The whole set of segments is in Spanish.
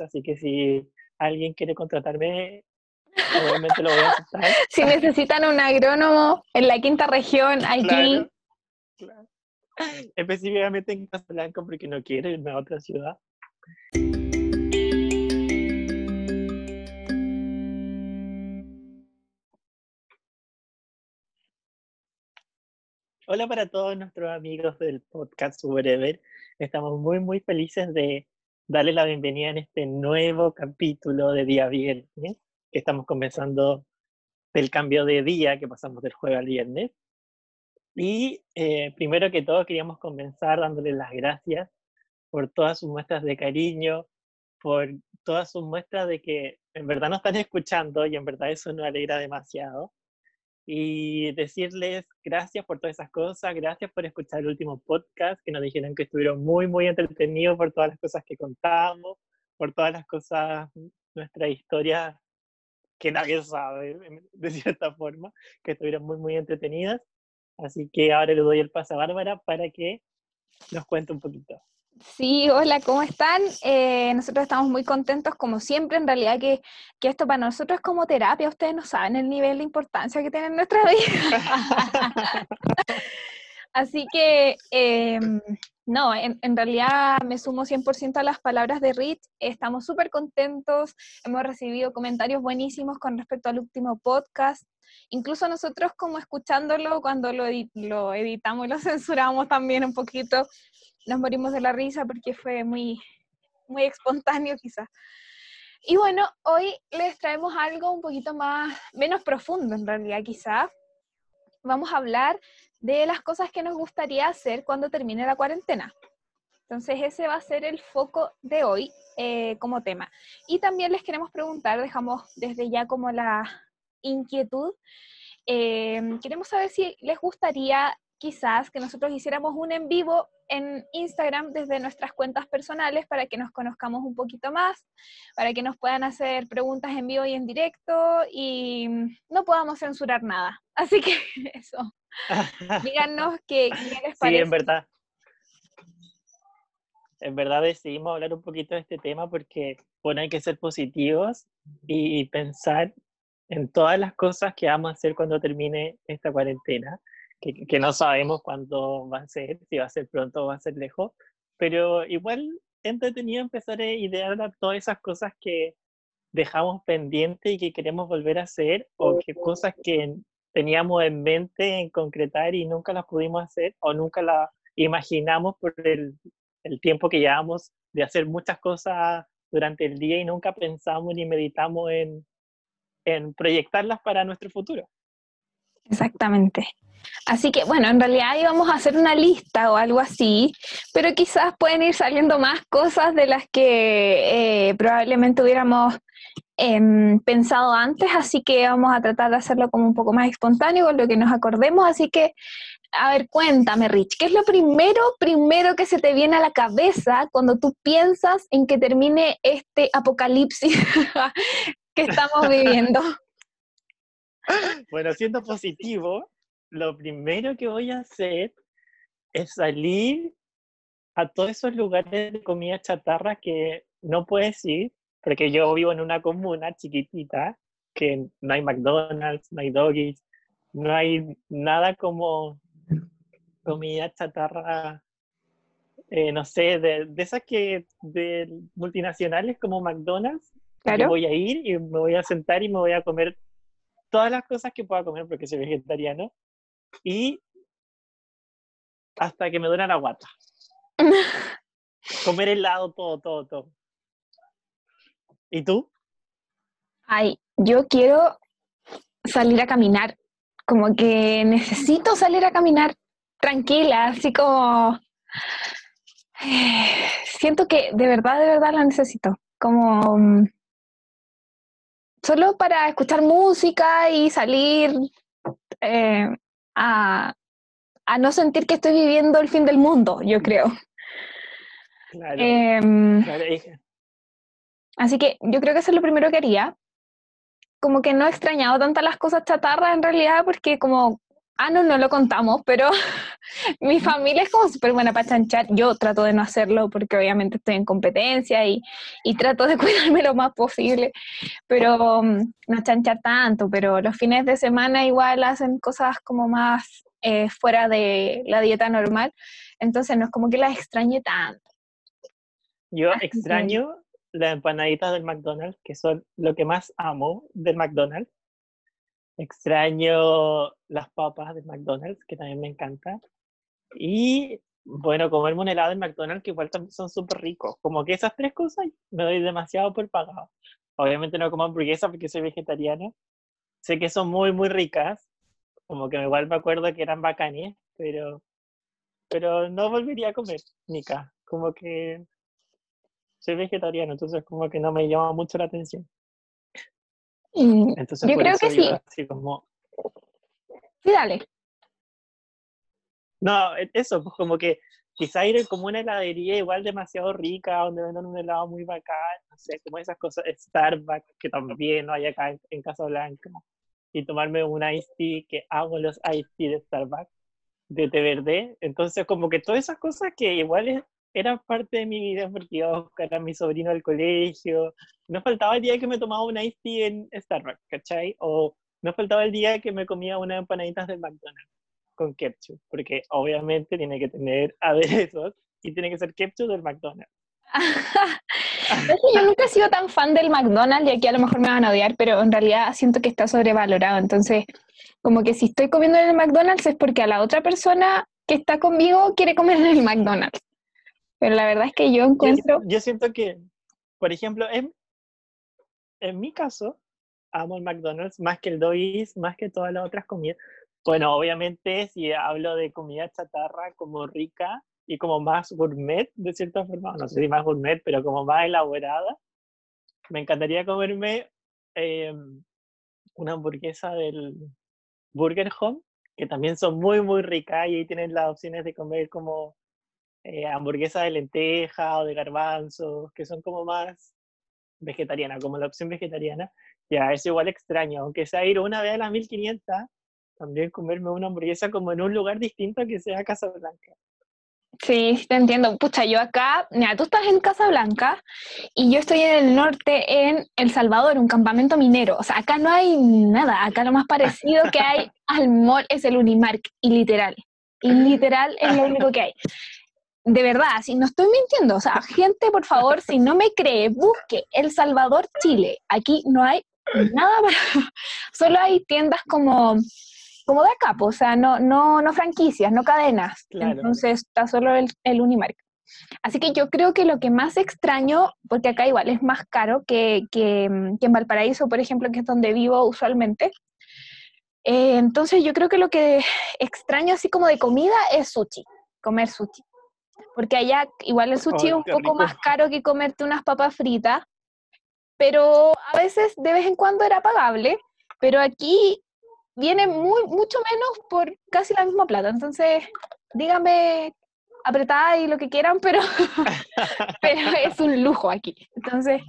así que si alguien quiere contratarme, obviamente lo voy a aceptar. Si necesitan un agrónomo en la quinta región, aquí. Específicamente en Casablanca, porque no quiero irme a otra ciudad. Hola para todos nuestros amigos del podcast Wherever. Estamos muy, muy felices de darle la bienvenida en este nuevo capítulo de Día Viernes, que estamos comenzando del cambio de día que pasamos del jueves al viernes. Y eh, primero que todo queríamos comenzar dándole las gracias por todas sus muestras de cariño, por todas sus muestras de que en verdad nos están escuchando y en verdad eso nos alegra demasiado y decirles gracias por todas esas cosas, gracias por escuchar el último podcast, que nos dijeron que estuvieron muy, muy entretenidos por todas las cosas que contamos, por todas las cosas, nuestra historia que nadie sabe, de cierta forma, que estuvieron muy, muy entretenidas. Así que ahora le doy el paso a Bárbara para que nos cuente un poquito. Sí, hola, ¿cómo están? Eh, nosotros estamos muy contentos, como siempre, en realidad que, que, esto para nosotros es como terapia, ustedes no saben el nivel de importancia que tiene en nuestra vida. Así que, em, no, en, en, realidad me sumo 100% a las palabras de Rich, estamos súper contentos, hemos recibido comentarios buenísimos con respecto al último podcast, incluso nosotros como escuchándolo cuando lo, lo editamos y lo censuramos también un poquito, nos morimos de la risa porque fue muy, muy espontáneo quizás. Y bueno, hoy les traemos algo un poquito más, menos profundo en realidad quizás. Vamos a hablar de las cosas que nos gustaría hacer cuando termine la cuarentena. Entonces ese va a ser el foco de hoy eh, como tema. Y también les queremos preguntar, dejamos desde ya como la inquietud, eh, queremos saber si les gustaría quizás que nosotros hiciéramos un en vivo en Instagram desde nuestras cuentas personales para que nos conozcamos un poquito más, para que nos puedan hacer preguntas en vivo y en directo y no podamos censurar nada. Así que eso. Díganos qué, les parece. Sí, en verdad. En verdad decidimos hablar un poquito de este tema porque, bueno, hay que ser positivos y pensar en todas las cosas que vamos a hacer cuando termine esta cuarentena que, no sabemos cuándo va a ser, si va a ser pronto o va a ser lejos, pero igual entretenido empezar a idear todas esas cosas que dejamos pendientes y que queremos volver a hacer, o que cosas que teníamos en mente en concretar y nunca las pudimos hacer, o nunca las imaginamos por el, el tiempo que llevamos de hacer muchas cosas durante el día y nunca pensamos ni meditamos en, en proyectarlas para nuestro futuro. Exactamente. Así que bueno, en realidad íbamos a hacer una lista o algo así, pero quizás pueden ir saliendo más cosas de las que eh, probablemente hubiéramos em, pensado antes, así que vamos a tratar de hacerlo como un poco más espontáneo con lo que nos acordemos. Así que, a ver, cuéntame, Rich, ¿qué es lo primero, primero que se te viene a la cabeza cuando tú piensas en que termine este apocalipsis que estamos viviendo? Bueno, siendo positivo, lo primero que voy a hacer es salir a todos esos lugares de comida chatarra que no puedes ir, porque yo vivo en una comuna chiquitita, que no hay McDonald's, no hay Doggies, no hay nada como comida chatarra, eh, no sé, de, esas que de multinacionales como McDonald's. Claro. voy a ir y me voy a sentar y me voy a comer todas las cosas que pueda comer porque soy vegetariano y hasta que me duele la guata. Comer helado, todo, todo, todo. ¿Y tú? Ay, yo quiero salir a caminar. Como que necesito salir a caminar tranquila, así como... siento que de verdad, de verdad la necesito. Como mm, solo para escuchar música y salir eh, a, no sentir que estoy viviendo el fin del mundo, yo creo. Em, así que yo creo que eso es lo primero que haría. Como que no he extrañado tantas las cosas chatarras en realidad, porque como Ah, no, no lo contamos, pero mi familia es como súper buena para chanchar. Yo trato de no hacerlo porque obviamente estoy en competencia y, y trato de cuidarme lo más posible, pero mm, no chanchar tanto, pero los fines de semana igual hacen cosas como más eh, fuera de la dieta normal, entonces no es como que las extrañe tanto. Yo extraño las empanaditas del McDonald's, que son lo que más amo del McDonald's. Extraño las papas del McDonald's, que también me encantan. Y bueno, comerme un helado del McDonald's, que igual también son súper ricos. Como que esas tres cosas me doy demasiado por pagado. Obviamente no como hamburguesa porque soy vegetariana. Sé que son muy, muy ricas. Como que igual me acuerdo que eran bacanes, pero, pero no volvería a comer, Nica. Como que soy vegetariano, entonces como que no me llama mucho la atención. Entonces, yo creo que sí. Así como... Sí, dale. No, e, eso, pues como que quizá ir como una heladería igual demasiado rica, donde venden un helado muy bacán, no sé, como esas cosas, Starbucks, que también no hay acá en, en Casablanca, y tomarme un iced tea, que hago los iced tea de Starbucks, de té verde, entonces como que todas esas cosas que igual es, era parte de mi vida porque iba a buscar a mi sobrino al colegio. No faltaba el día que me tomaba una iced tea en Starbucks, ¿cachai? O no faltaba el día que me comía unas empanaditas del McDonald's con ketchup, porque obviamente tiene que tener aderezos y tiene que ser ketchup del McDonald's. yo nunca he sido tan fan del McDonald's y aquí a lo mejor me van a odiar, pero en realidad siento que está sobrevalorado. Entonces, como que si estoy comiendo en el McDonald's es porque a la otra persona que está conmigo quiere comer en el McDonald's. Pero la verdad es que yo encuentro... Yo, siento que, por ejemplo, en, en mi caso, amo el McDonald's más que el Dois, más que todas las otras comidas. Bueno, obviamente si hablo de comida chatarra como rica y como más gourmet, de cierta forma, no sé si más gourmet, pero como más elaborada, me encantaría comerme em, una hamburguesa del Burger Home, que también son muy, muy ricas y ahí tienen las opciones de comer como eh, hamburguesas de lenteja o de garbanzos, que son como más vegetariana, como la opción vegetariana, ya es igual extraño, aunque sea ir una vez a las 1500, también comerme una hamburguesa como en un lugar distinto que sea Casablanca. Sí, te entiendo. Pucha, yo acá, mira, tú estás en Casablanca y yo estoy en el norte, en El Salvador, un campamento minero. O sea, acá no hay nada. Acá lo más parecido que hay al mall es el Unimark, y literal. Y literal es lo único que hay de verdad, si no estoy mintiendo, o sea, gente, por favor, si no me cree, busque El Salvador, Chile. Aquí no hay nada para, solo hay tiendas como, como de acá, o sea, no, no, no franquicias, no cadenas. Entonces está solo el, el Unimark. Así que yo creo que lo que más extraño, porque acá igual es más caro que, que, en Valparaíso, por ejemplo, que es donde vivo usualmente. Eh, entonces yo creo que lo que extraño así como de comida es sushi, comer sushi porque allá igual el sushi es un poco más caro que comerte unas papas fritas, pero a veces de vez en cuando era pagable, pero aquí viene muy, mucho menos por casi la misma plata, entonces díganme apretada y lo que quieran, pero, pero es un lujo aquí, entonces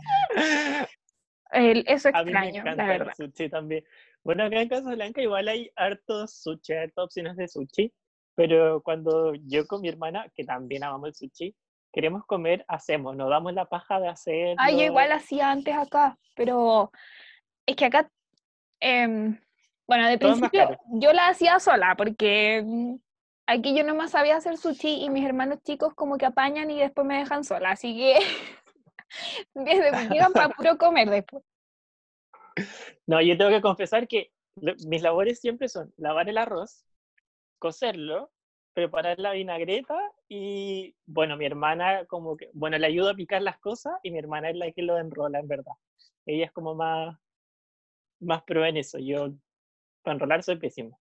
eso extraño, la verdad. El sushi también. Bueno, acá en Casablanca igual hay hartos sushi, hartas opciones de sushi, pero cuando yo con mi hermana, que también amamos el sushi, queremos comer, hacemos, nos damos la paja de hacer. Ay, yo igual hacía antes acá, pero es que acá, em, bueno, de principio yo la hacía sola, porque mm, aquí yo nomás sabía hacer sushi y mis hermanos chicos como que apañan y después me dejan sola, así que llegan para puro comer después. No, yo tengo que confesar que mis labores siempre son lavar el arroz, cocerlo, preparar la vinagreta y, bueno, mi hermana como que, bueno, le ayuda a picar las cosas y mi hermana es la que lo enrola, en verdad. Ella es como más, más pro en eso. Yo, para enrolar, soy pésimo.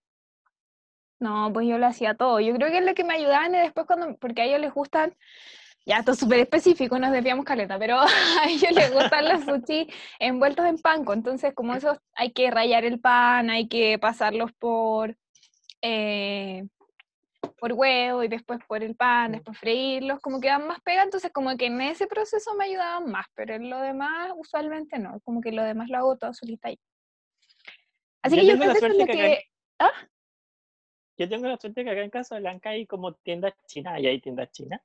No, pues yo lo hacía todo. Yo creo que es lo que me ayudaban y después cuando, porque a ellos les gustan, ya esto es súper específico, nos desviamos caleta, pero a ellos les gustan los sushi envueltos en panco. Entonces, como eso, hay que rayar el pan, hay que pasarlos por eh, por huevo y después por el pan, después freírlos, como que dan más pega, entonces como que en ese proceso me ayudaban más, pero en lo demás usualmente no, como que lo demás lo hago todo solita ahí. Así que yo creo que eso es lo que... ¿Ah? yo tengo la suerte que acá en Casablanca hay como tiendas chinas, y hay tiendas chinas.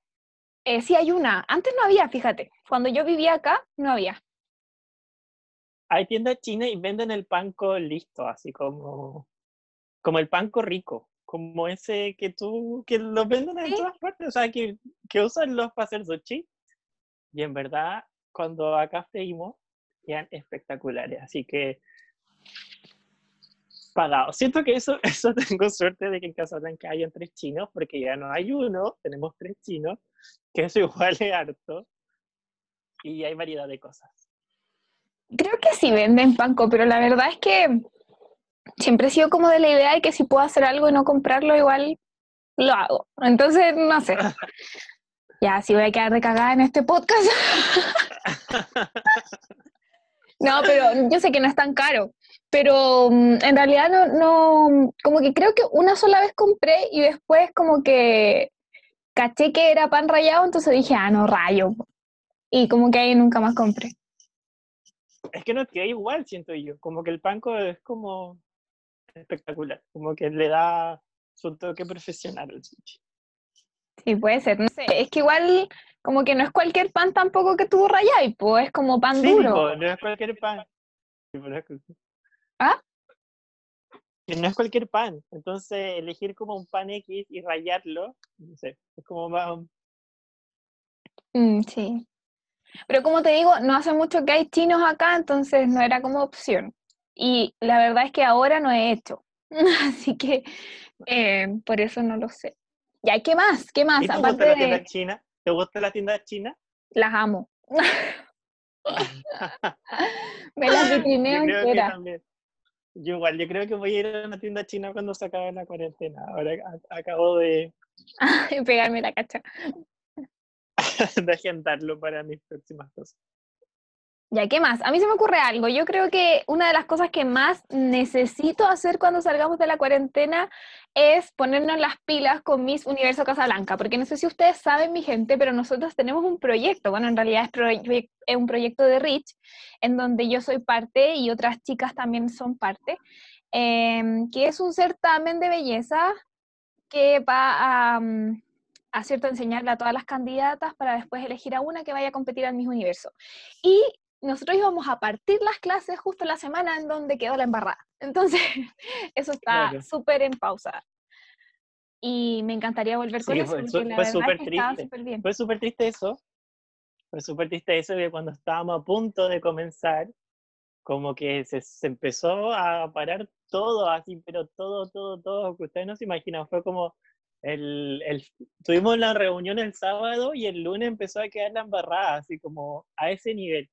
Eh, sí, hay una. Antes no había, fíjate. Cuando yo vivía acá, no había. Hay tiendas chinas y venden el panco listo, así como, como el panco rico, como ese que tú, que lo venden en Sí. todas partes, o sea, que, que usan los para hacer sushi. Y en verdad, cuando acá freímos, eran espectaculares, así que pagado. Siento que eso, eso tengo suerte de que en Casablanca hayan tres chinos, porque ya no hay uno, tenemos tres chinos, que eso igual es harto. Y hay variedad de cosas. Creo que sí venden panco, pero la verdad es que siempre he sido como de la idea de que si puedo hacer algo y no comprarlo, igual lo hago. Entonces, no sé. Ya, si voy a quedar de cagada en este podcast. No, pero yo sé que no es tan caro. Pero mm, en realidad no, no, como que creo que una sola vez compré y después como que caché que era pan rallado, entonces dije, ah, no, rayo. Y como que ahí nunca más compré. Es que no queda igual, siento yo. Como que el panco es como espectacular. Como que le da su toque profesional al sushi. Sí, puede ser, no sé, es que igual como que no es cualquier pan tampoco que tú rayáis, pues es como pan Sí, duro. po, no es cualquier pan. ¿Ah? Que no es cualquier pan. Entonces, elegir como un pan X y rayarlo, no sé, es como más... Mm, sí. Pero como te digo, no hace mucho que hay chinos acá, entonces no era como opción. Y la verdad es que ahora no he hecho. Así que eh, por eso no lo sé. Ya, ¿qué más? ¿Qué más? ¿Y te Aparte gusta la tienda de... china? ¿Te gusta la tienda china? Las amo. Me las vitrineo entera. Yo igual, yo creo que voy a ir a una tienda china cuando se acabe la cuarentena. Ahora a- acabo de, Pegarme la cacha. de agendarlo para mis próximas cosas. Ya, ¿qué más? A mí se me ocurre algo. Yo creo que una de las cosas que más necesito hacer cuando salgamos de la cuarentena es ponernos las pilas con Miss Universo Casablanca, porque no sé si ustedes saben, mi gente, pero nosotros tenemos un proyecto, bueno, en realidad es, un proyecto de Rich, en donde yo soy parte y otras chicas también son parte, em, que es un certamen de belleza que va a, mm, a cierto, enseñarle a todas las candidatas para después elegir a una que vaya a competir al Miss Universo. Y nosotros íbamos a partir las clases justo la semana en donde quedó la embarrada. Entonces, eso está Claro. súper en pausa. Y me encantaría volver con Sí, eso, fue porque su- la fue súper triste. súper bien. Fue súper triste eso. Fue súper triste eso que cuando estábamos a punto de comenzar, como que se, se empezó a parar todo así, pero todo, todo, todo, que ustedes no se imaginan. Fue como el, el, tuvimos la reunión el sábado y el lunes empezó a quedar la embarrada, así como a ese nivel.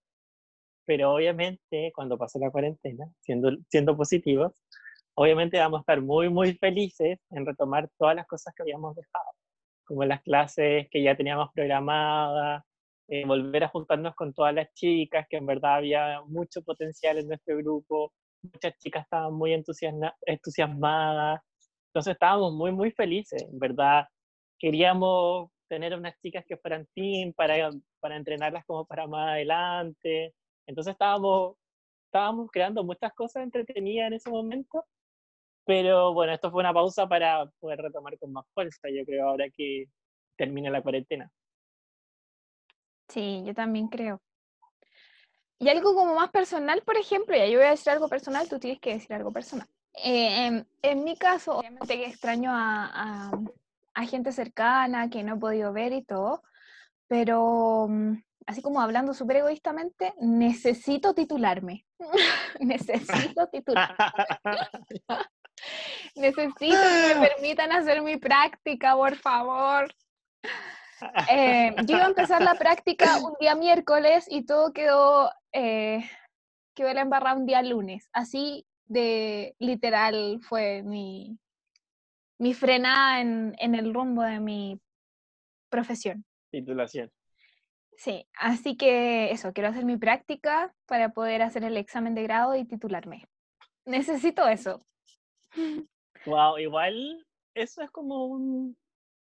Pero obviamente cuando pasó la cuarentena, siendo, siendo positivos, obviamente vamos a estar muy, muy felices en retomar todas las cosas que habíamos dejado como las clases que ya teníamos programadas, eh, volver a juntarnos con todas las chicas, que en verdad había mucho potencial en nuestro grupo, muchas chicas estaban muy entusiasma- entusiasmadas, entonces estábamos muy, muy felices, en verdad. Queríamos tener unas chicas que fueran team para, para entrenarlas como para más adelante, entonces estábamos, estábamos creando muchas cosas entretenidas en ese momento, pero bueno, esto fue una pausa para poder retomar con más fuerza, yo creo, ahora que termine la cuarentena. Sí, yo también creo. Y algo como más personal, por ejemplo, ya yo voy a decir algo personal, tú tienes que decir algo personal. Eh, en, en mi caso, obviamente que extraño a, a- a gente cercana que no he podido ver y todo, pero mm, así como hablando súper egoístamente, necesito titularme. necesito titularme. Necesito que me permitan hacer mi práctica, por favor. Eh, yo iba a empezar la práctica un día miércoles y todo quedó, eh, quedó la embarrada un día lunes. Así de literal fue mi, mi frenada en, en el rumbo de mi profesión. Titulación. Sí, así que eso, quiero hacer mi práctica para poder hacer el examen de grado y titularme. Necesito eso. Wow, igual eso es como un...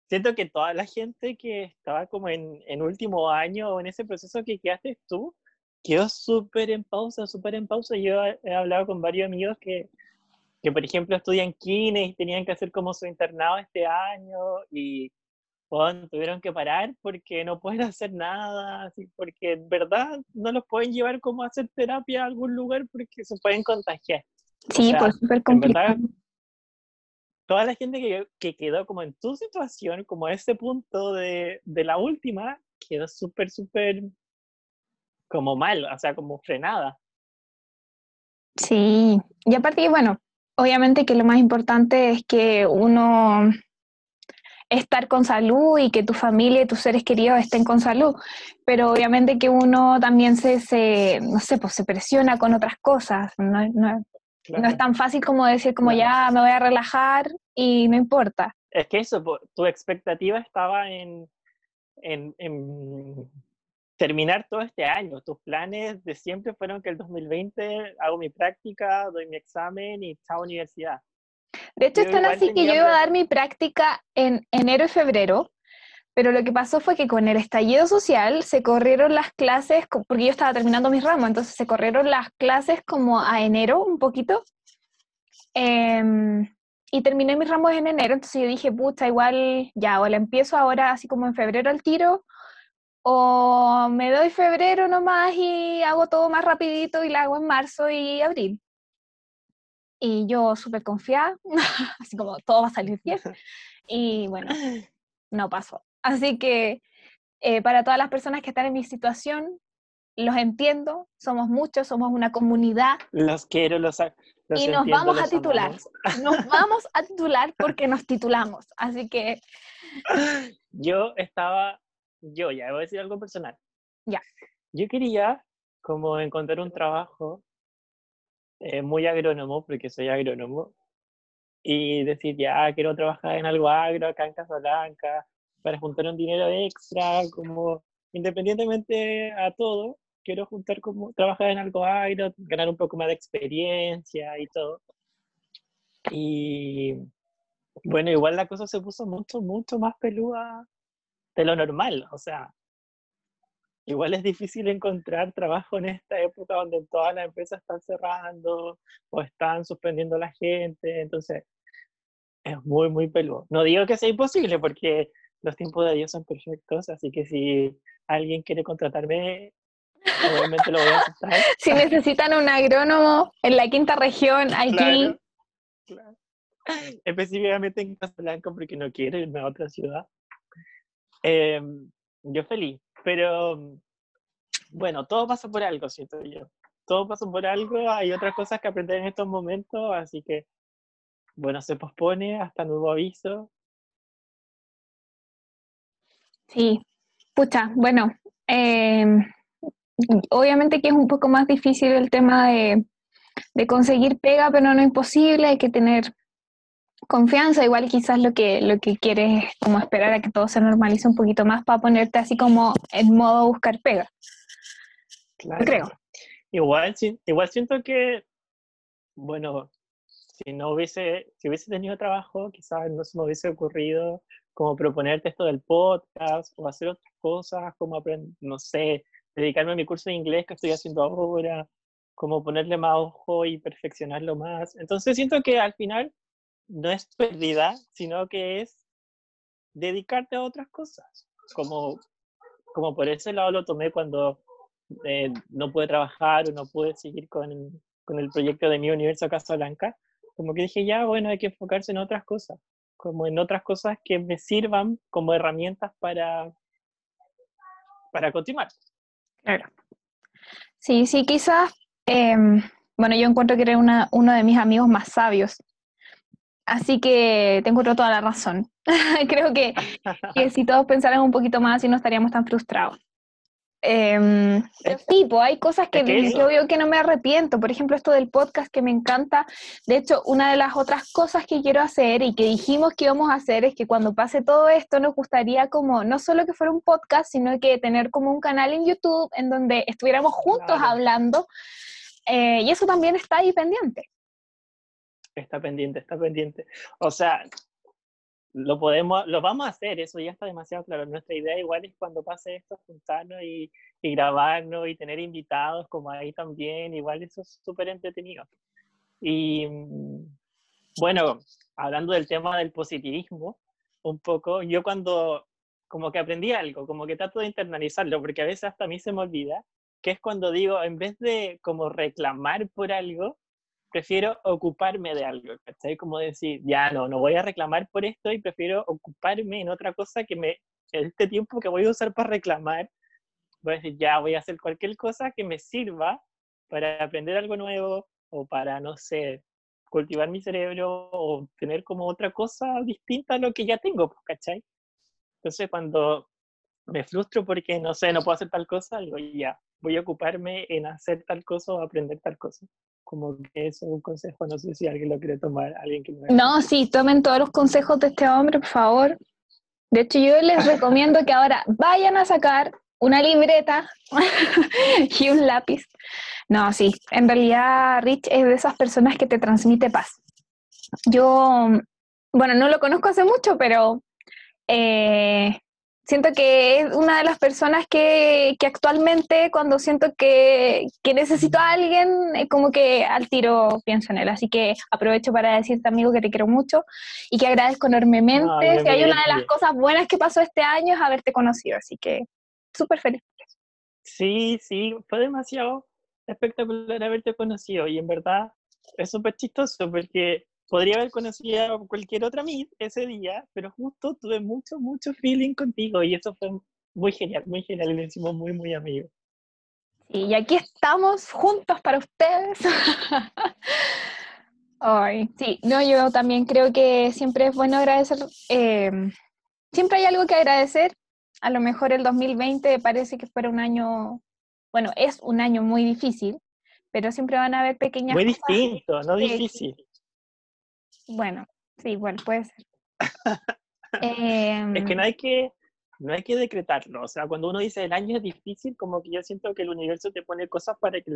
Siento que toda la gente que estaba como en, en último año o en ese proceso que quedaste tú, quedó súper en pausa, súper en pausa. Yo he hablado con varios amigos que que por ejemplo estudian kines y tenían que hacer como su internado este año y tuvieron que parar porque no pueden hacer nada, así, porque en verdad no los pueden llevar como a hacer terapia a algún lugar porque se pueden contagiar. Sí, pues súper complicado. toda la gente que, que, quedó como en tu situación, como ese punto de, de la última, quedó súper, súper como mal, o sea, como frenada. Sí, y aparte, bueno, obviamente que lo más importante es que uno estar con salud y que tu familia y tus seres queridos estén con salud, pero obviamente que uno también se, se no sé, pues se presiona con otras cosas, no, no, no es tan fácil como decir como ya me voy a relajar y no importa. Es que eso, tu expectativa estaba en, en, en terminar todo este año. Tus planes de siempre fueron que el 2020 hago mi práctica, doy mi examen y chao universidad. De hecho, están así que yo iba a dar mi práctica en enero y febrero, pero lo que pasó fue que con el estallido social se corrieron las clases, porque yo estaba terminando mis ramos, entonces se corrieron las clases como a enero un poquito. Em, y terminé mis ramos en enero, entonces yo dije, pucha, igual ya, o la empiezo ahora así como en febrero al tiro, o me doy febrero nomás y hago todo más rapidito y la hago en marzo y abril. Y yo súper confiada, así como todo va a salir bien. Y bueno, no pasó. Así que eh, para todas las personas que están en mi situación, los entiendo, somos muchos, somos una comunidad. Los quiero, los, los Y nos vamos a titular. Nos vamos a titular porque nos titulamos. Así que... Yo estaba yo ya voy a decir algo personal. Ya. Yo quería como encontrar un trabajo eh, muy agrónomo, porque soy agrónomo, y decir, ya, quiero trabajar en algo agro acá en Casablanca, para juntar un dinero extra, como independientemente a todo, quiero juntar como, trabajar en algo agro, ganar un poco más de experiencia y todo. Y bueno, igual la cosa se puso mucho, mucho más peluda de lo normal. O sea, igual es difícil encontrar trabajo en esta época donde todas las empresas están cerrando o están suspendiendo a la gente. Entonces, es muy, muy peludo. No digo que sea imposible porque los tiempos de Dios son perfectos, así que si alguien quiere contratarme, obviamente lo voy a aceptar. Si necesitan un agrónomo en la quinta región, aquí. Específicamente en Casablanca porque no quiero irme a otra ciudad. Em, yo feliz, pero bueno, todo pasa por algo, siento yo. Todo pasa por algo, hay otras cosas que aprender en estos momentos, así que, bueno, se pospone hasta nuevo aviso. Sí, pucha, bueno, em, obviamente que es un poco más difícil el tema de, de conseguir pega, pero no imposible, hay que tener confianza, igual quizás lo que, lo que quieres es como esperar a que todo se normalice un poquito más para ponerte así como en modo buscar pega. Claro. Creo. Igual, igual siento que, bueno, si no hubiese, si hubiese tenido trabajo, quizás no se me hubiese ocurrido como proponerte esto del podcast o hacer otras cosas, como aprender, no sé, dedicarme a mi curso de inglés que estoy haciendo ahora, como ponerle más ojo y perfeccionarlo más. Entonces siento que al final no es pérdida, sino que es dedicarte a otras cosas. Como, como por ese lado lo tomé cuando eh, no pude trabajar o no pude seguir con, con el proyecto de mi universo Casablanca. Como que dije, ya, bueno, hay que enfocarse en otras cosas, como en otras cosas que me sirvan como herramientas para, para continuar. Claro. Sí, sí, quizás, em, bueno, yo encuentro que eres una, uno de mis amigos más sabios Así que te encuentro toda la razón. Creo que, si todos pensaran un poquito más, y no estaríamos tan frustrados. Eh, tipo, hay cosas que, yo veo que no me arrepiento. Por ejemplo, esto del podcast que me encanta. De hecho, una de las otras cosas que quiero hacer y que dijimos que íbamos a hacer es que cuando pase todo esto nos gustaría como no solo que fuera un podcast, sino que tener como un canal en YouTube en donde estuviéramos juntos hablando. Eh, y eso también está ahí pendiente está pendiente, está pendiente. O sea, lo podemos, lo vamos a hacer, eso ya está demasiado claro. Nuestra idea igual es cuando pase esto, juntarnos y, y grabarnos y tener invitados como ahí también, igual eso es súper entretenido. Y, Bueno, hablando del tema del positivismo, un poco, yo cuando como que aprendí algo, como que trato de internalizarlo, porque a veces hasta a mí se me olvida, que es cuando digo, en vez de como reclamar por algo, prefiero ocuparme de algo, ¿cachai? Como decir, ya no, no voy a reclamar por esto y prefiero ocuparme en otra cosa que me, este tiempo que voy a usar para reclamar, voy a decir, ya voy a hacer cualquier cosa que me sirva para aprender algo nuevo o para, no sé, cultivar mi cerebro o tener como otra cosa distinta a lo que ya tengo, pues, ¿cachai? Entonces cuando me frustro porque, no sé, no puedo hacer tal cosa, digo, ya, voy a ocuparme en hacer tal cosa o aprender tal cosa como que es un consejo, no sé si alguien lo quiere tomar, alguien que No, sí, tomen todos los consejos de este hombre, por favor. De hecho, yo les recomiendo que ahora vayan a sacar una libreta y un lápiz. No, sí, en realidad Rich es de esas personas que te transmite paz. Yo, bueno, no lo conozco hace mucho, pero eh, siento que es una de las personas que, que actualmente cuando siento que, que, necesito a alguien, como que al tiro pienso en él. Así que aprovecho para decirte, amigo, que te quiero mucho y que agradezco enormemente. si hay una de las cosas buenas que pasó este año es haberte conocido, así que súper feliz. Sí, sí, fue demasiado espectacular haberte conocido y en verdad es súper chistoso porque podría haber conocido a cualquier otra Miss ese día, pero justo tuve mucho, mucho feeling contigo y eso fue muy genial, muy genial y lo hicimos muy, muy amigos. y aquí estamos juntos para ustedes. Ay, sí, no, yo también creo que siempre es bueno agradecer, eh, siempre hay algo que agradecer. A lo mejor el 2020 parece que fuera un año, bueno, es un año muy difícil, pero siempre van a haber pequeñas Muy distinto, no difícil. Bueno, sí, bueno, puede ser. es que em, no hay que, no hay que decretarlo. O sea, cuando uno dice el año es difícil, como que yo siento que el universo te pone cosas para que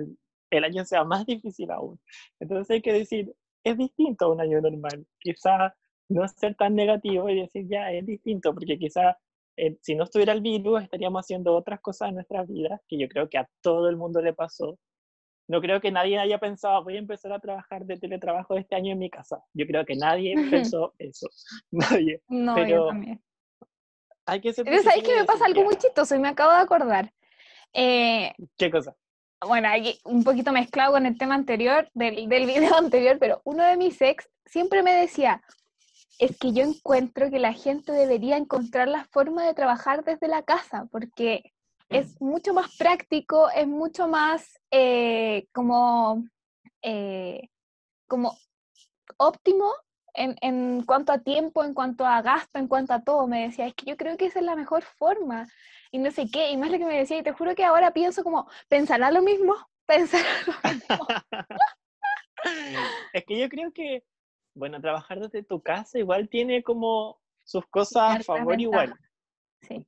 el, año sea más difícil aún. Entonces hay que decir, es distinto a un año normal. Quizá no ser tan negativo y decir, ya, es distinto, porque quizá eh, si no estuviera el virus estaríamos haciendo otras cosas en nuestras vidas, que yo creo que a todo el mundo le pasó, no creo que nadie haya pensado, voy a empezar a trabajar de teletrabajo este año en mi casa. Yo creo que nadie pensó eso. Nadie. No, Pero yo también. Hay que ser ¿Sabes que me pasa algo muy chistoso y me acabo de acordar? Eh, ¿Qué cosa? Bueno, aquí un poquito mezclado con el tema anterior, del, del video anterior, pero uno de mis ex siempre me decía, es que yo encuentro que la gente debería encontrar la forma de trabajar desde la casa, porque es mucho más práctico, es mucho más eh, como, eh, como óptimo en, en, cuanto a tiempo, en cuanto a gasto, en cuanto a todo. Me decía, es que yo creo que esa es la mejor forma y no sé qué. Y más lo que me decía, y te juro que ahora pienso como, ¿pensará lo mismo? ¿Pensará lo mismo? es que yo creo que, bueno, trabajar desde tu casa igual tiene como sus cosas a favor igual. Sí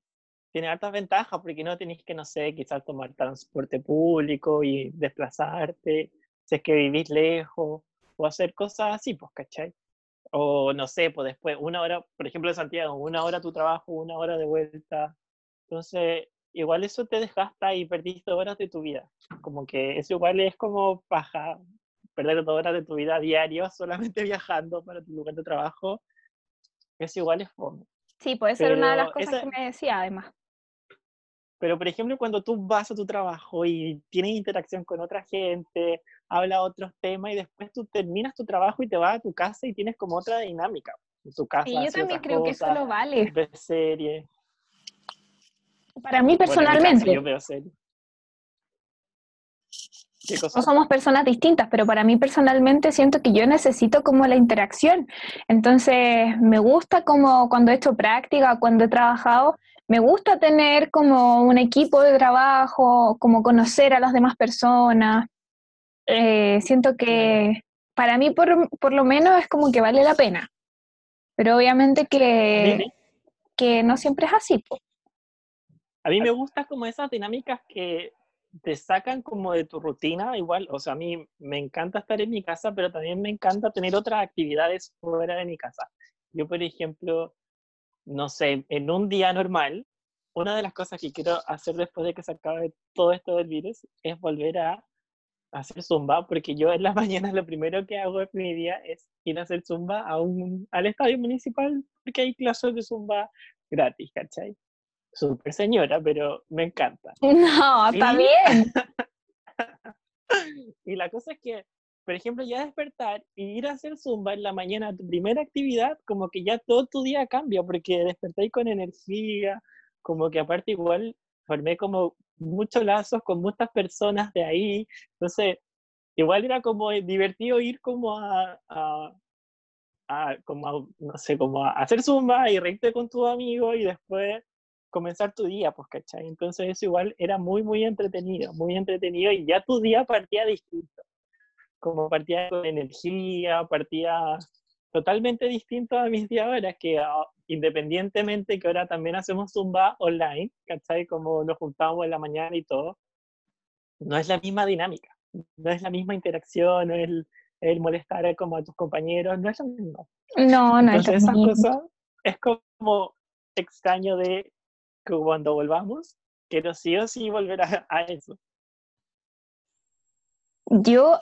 tiene hartas ventajas porque no tenés que, no sé, quizás tomar transporte público y desplazarte, si es que vivís lejos, o hacer cosas así, pues, ¿cachai? O no sé, pues después, una hora, por ejemplo, de Santiago, una hora tu trabajo, una hora de vuelta. Entonces, igual eso te desgasta y perdiste horas de tu vida. Como que eso igual es como paja, perder dos horas de tu vida diario solamente viajando para tu lugar de trabajo. Eso igual es fome. Sí, puede ser una de las cosas que me decía, además. Pero, por ejemplo, cuando tú vas a tu trabajo y tienes interacción con otra gente, habla otros temas y después tú terminas tu trabajo y te vas a tu casa y tienes como otra dinámica. En tu casa. Sí, yo también creo que eso lo vale. Ves serie. Para mí personalmente. yo veo serie. No somos personas distintas, pero para mí personalmente siento que yo necesito como la interacción. Entonces, me gusta como cuando he hecho práctica, cuando he trabajado, me gusta tener como un equipo de trabajo, como conocer a las demás personas. Eh, siento que para mí por, por, lo menos es como que vale la pena. Pero obviamente que, que no siempre es así. A mí me gusta como esas dinámicas que te sacan como de tu rutina, igual, o sea, a mí me encanta estar en mi casa, pero también me encanta tener otras actividades fuera de mi casa. Yo, por ejemplo, no sé, en un día normal, una de las cosas que quiero hacer después de que se acabe todo esto del virus es volver a hacer zumba, porque yo en las mañanas lo primero que hago en mi día es ir a hacer zumba a un, al estadio municipal, porque hay clases de zumba gratis, ¿cachai? Súper señora, pero me encanta. No, está bien. y la cosa es que, por ejemplo, ya despertar y ir a hacer zumba en la mañana, tu primera actividad, como que ya todo tu día cambia, porque despertáis con energía, como que aparte igual formé como muchos lazos con muchas personas de ahí, entonces igual era como divertido ir como a, a, como no sé, como a hacer zumba y reírte con tu amigo y después comenzar tu día, pues, ¿cachai? Entonces eso igual era muy, muy entretenido, muy entretenido y ya tu día partía distinto, como partía con energía, partía totalmente distinto a mis días ahora, que ah, independientemente que ahora también hacemos Zumba online, ¿cachai? Como nos juntamos en la mañana y todo, no es la misma dinámica, no es la misma interacción, no es el, molestar como a tus compañeros, no es lo mismo. No, no es lo mismo. cosa es como extraño de que cuando volvamos, quiero sí o sí volver a, a eso. Yo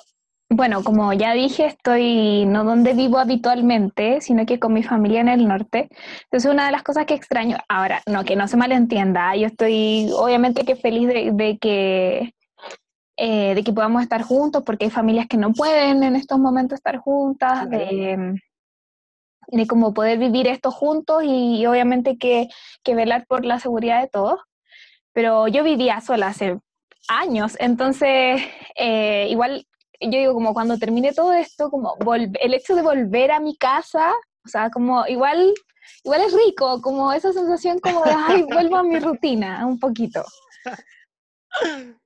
bueno, como ya dije, estoy no donde vivo habitualmente, sino que con mi familia en el norte. Entonces, una de las cosas que extraño, ahora, no, que no se malentienda, yo estoy obviamente que feliz de, que, eh, de que podamos estar juntos, porque hay familias que no pueden en estos momentos estar juntas, de, de cómo poder vivir esto juntos y, obviamente que, que velar por la seguridad de todos. Pero yo vivía sola hace años, entonces eh, igual yo digo, como cuando termine todo esto, como el hecho de volver a mi casa, o sea, como igual, igual es rico, como esa sensación como de, ay, vuelvo a mi rutina, un poquito.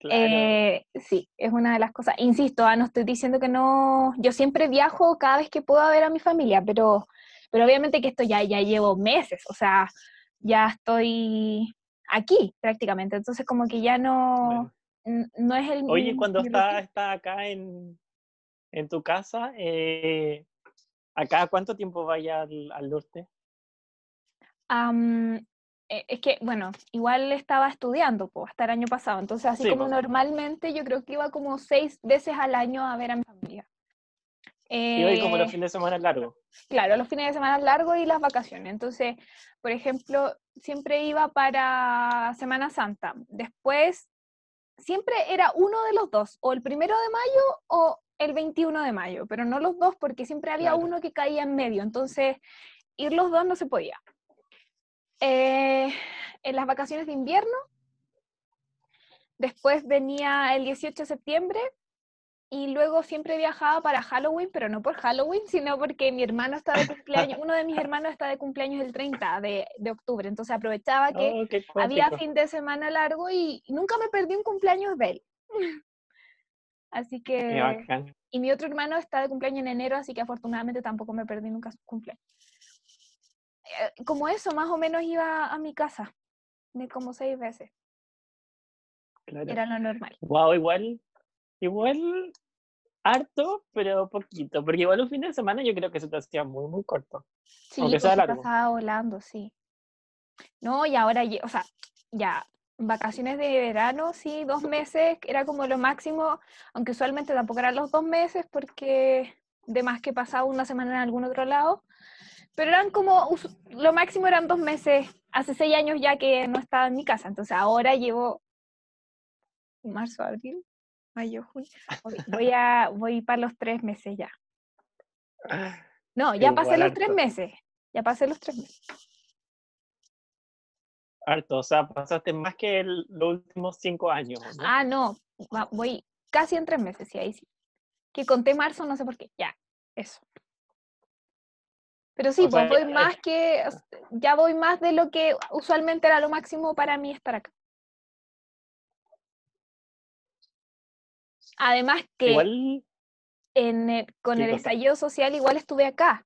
Eh, sí, es una de las cosas. Insisto, ah, no estoy diciendo que no, yo siempre viajo cada vez que puedo ver a mi familia, pero, pero obviamente que esto ya, ya llevo meses, o sea, ya estoy aquí prácticamente, entonces como que ya no, no es el Oye, cuando está, está acá en, en tu casa, eh, ¿acá cuánto tiempo vaya al, al norte? E, es que, bueno, igual estaba estudiando pues, hasta el año pasado, entonces así como normalmente yo creo que iba como seis veces al año a ver a mi familia. y hoy como los eh, fines de semana largos. Claro, los fines de semana largos y las vacaciones. Entonces, por ejemplo, siempre iba para Semana Santa. Después siempre era uno de los dos, o el primero de mayo o el 21 de mayo, pero no los dos porque siempre había uno que caía en medio, entonces ir los dos no se podía. Eh, en las vacaciones de invierno, después venía el 18 de septiembre, y luego siempre viajaba para Halloween, pero no por Halloween, sino porque mi hermano está de cumpleaños, uno de mis hermanos está de cumpleaños el 30 de, de octubre, entonces aprovechaba que oh, había fin de semana largo y nunca me perdí un cumpleaños de él. Así que... Y mi otro hermano está de cumpleaños en enero, así que afortunadamente tampoco me perdí nunca su cumpleaños. Eh, como eso, más o menos iba a mi casa, de como seis veces. Era lo normal. Wow, igual Igual harto, pero poquito, porque igual un fin de semana yo creo que se te hacía muy, muy corto. Sí, aunque sea largo. pasaba volando, sí. No, y ahora, o sea, ya, vacaciones de verano, sí, dos meses era como lo máximo, aunque usualmente tampoco eran los dos meses porque de más que pasaba una semana en algún otro lado, pero eran como, lo máximo eran dos meses, hace seis años ya que no estaba en mi casa, entonces ahora llevo marzo, abril, mayo, junio. Voy, a, voy para los tres meses ya. No, ya pasé los tres meses. Ya pasé los tres meses. Harto, o sea, pasaste más que los últimos cinco años. Ah, no, voy casi en tres meses, sí, ahí sí. Que conté marzo, no sé por qué, ya, eso. Pero sí, pues voy más que, ya voy más de lo que usualmente era lo máximo para mí estar acá. Además que en con el estallido social igual estuve acá.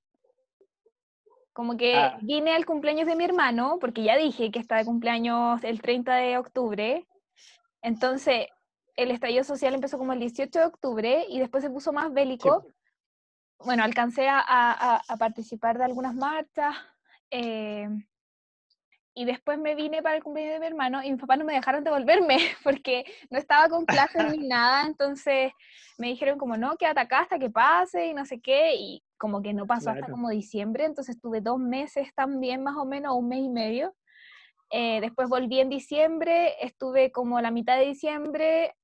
Como que ah. vine al cumpleaños de mi hermano, porque ya dije que está de cumpleaños el 30 de octubre. Entonces, el estallido social empezó como el 18 de octubre y después se puso más bélico. Bueno, alcancé a, participar de algunas marchas. Eh, y después me vine para el cumpleaños de mi hermano y mis papás no me dejaron devolverme porque no estaba con clases ni nada, entonces me dijeron como no, quédate acá hasta que pase y no sé qué, y como que no pasó hasta como diciembre, entonces estuve dos meses también más o menos, un mes y medio. Eh, después volví en diciembre, estuve como la mitad de diciembre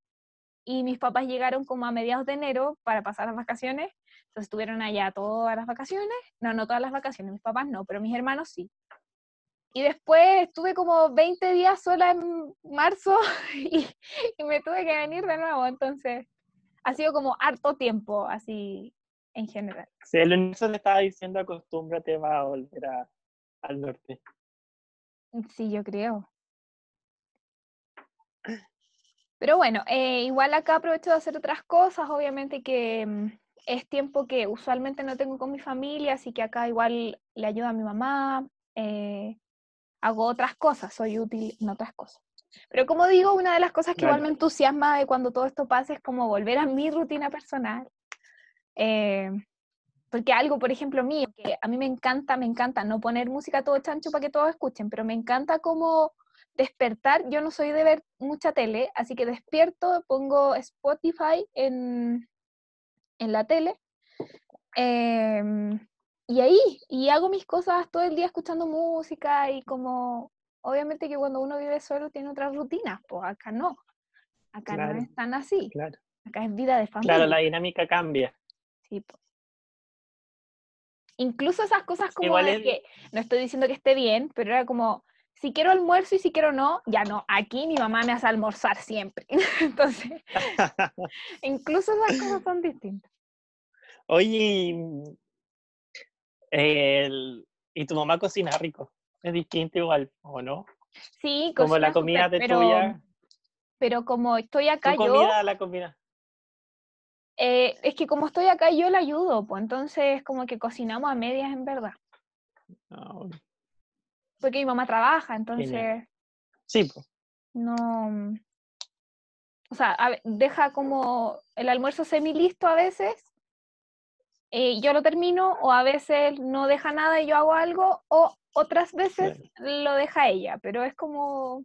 y mis papás llegaron como a mediados de enero para pasar las vacaciones, entonces estuvieron allá todas las vacaciones, no, no todas las vacaciones, mis papás no, pero mis hermanos sí. Y después estuve como 20 días sola en marzo y, me tuve que venir de nuevo. Entonces, ha sido como harto tiempo, así en general. Sí, el universo le estaba diciendo acostúmbrate, va a volver al norte. Sí, yo creo. Pero bueno, eh, igual acá aprovecho de hacer otras cosas, obviamente que mm, es tiempo que usualmente no tengo con mi familia, así que acá igual le ayudo a mi mamá, eh, hago otras cosas, soy útil en otras cosas. Pero como digo, una de las cosas que igual me entusiasma de cuando todo esto pase es como volver a mi rutina personal. Eh, porque algo, por ejemplo, mío, que a mí me encanta, me encanta no poner música todo chancho para que todos escuchen, pero me encanta como despertar. Yo no soy de ver mucha tele, así que despierto, pongo Spotify en, en la tele. Eh, y ahí, y hago mis cosas todo el día escuchando música y como, obviamente que cuando uno vive solo tiene otras rutinas, pues acá no, acá no es tan así, claro. acá es vida de familia. Claro, la dinámica cambia. Sí, pues. Incluso esas cosas como de que, no estoy diciendo que esté bien, pero era como, si quiero almuerzo y si quiero no, ya no, aquí mi mamá me hace almorzar siempre. Entonces, incluso esas cosas son distintas. Oye, el, y tu mamá cocina rico. Es distinto igual, ¿o no? Sí, como la comida de pero, tuya. Pero como estoy acá ¿Tu yo. comida, la comida? Eh, es que como estoy acá yo la ayudo, pues entonces como que cocinamos a medias en verdad. Ah, Porque mi mamá trabaja, entonces. Sí, pues. No. O sea, deja como el almuerzo semi listo a veces eh, yo lo termino o a veces no deja nada y yo hago algo o otras veces lo deja ella, pero es como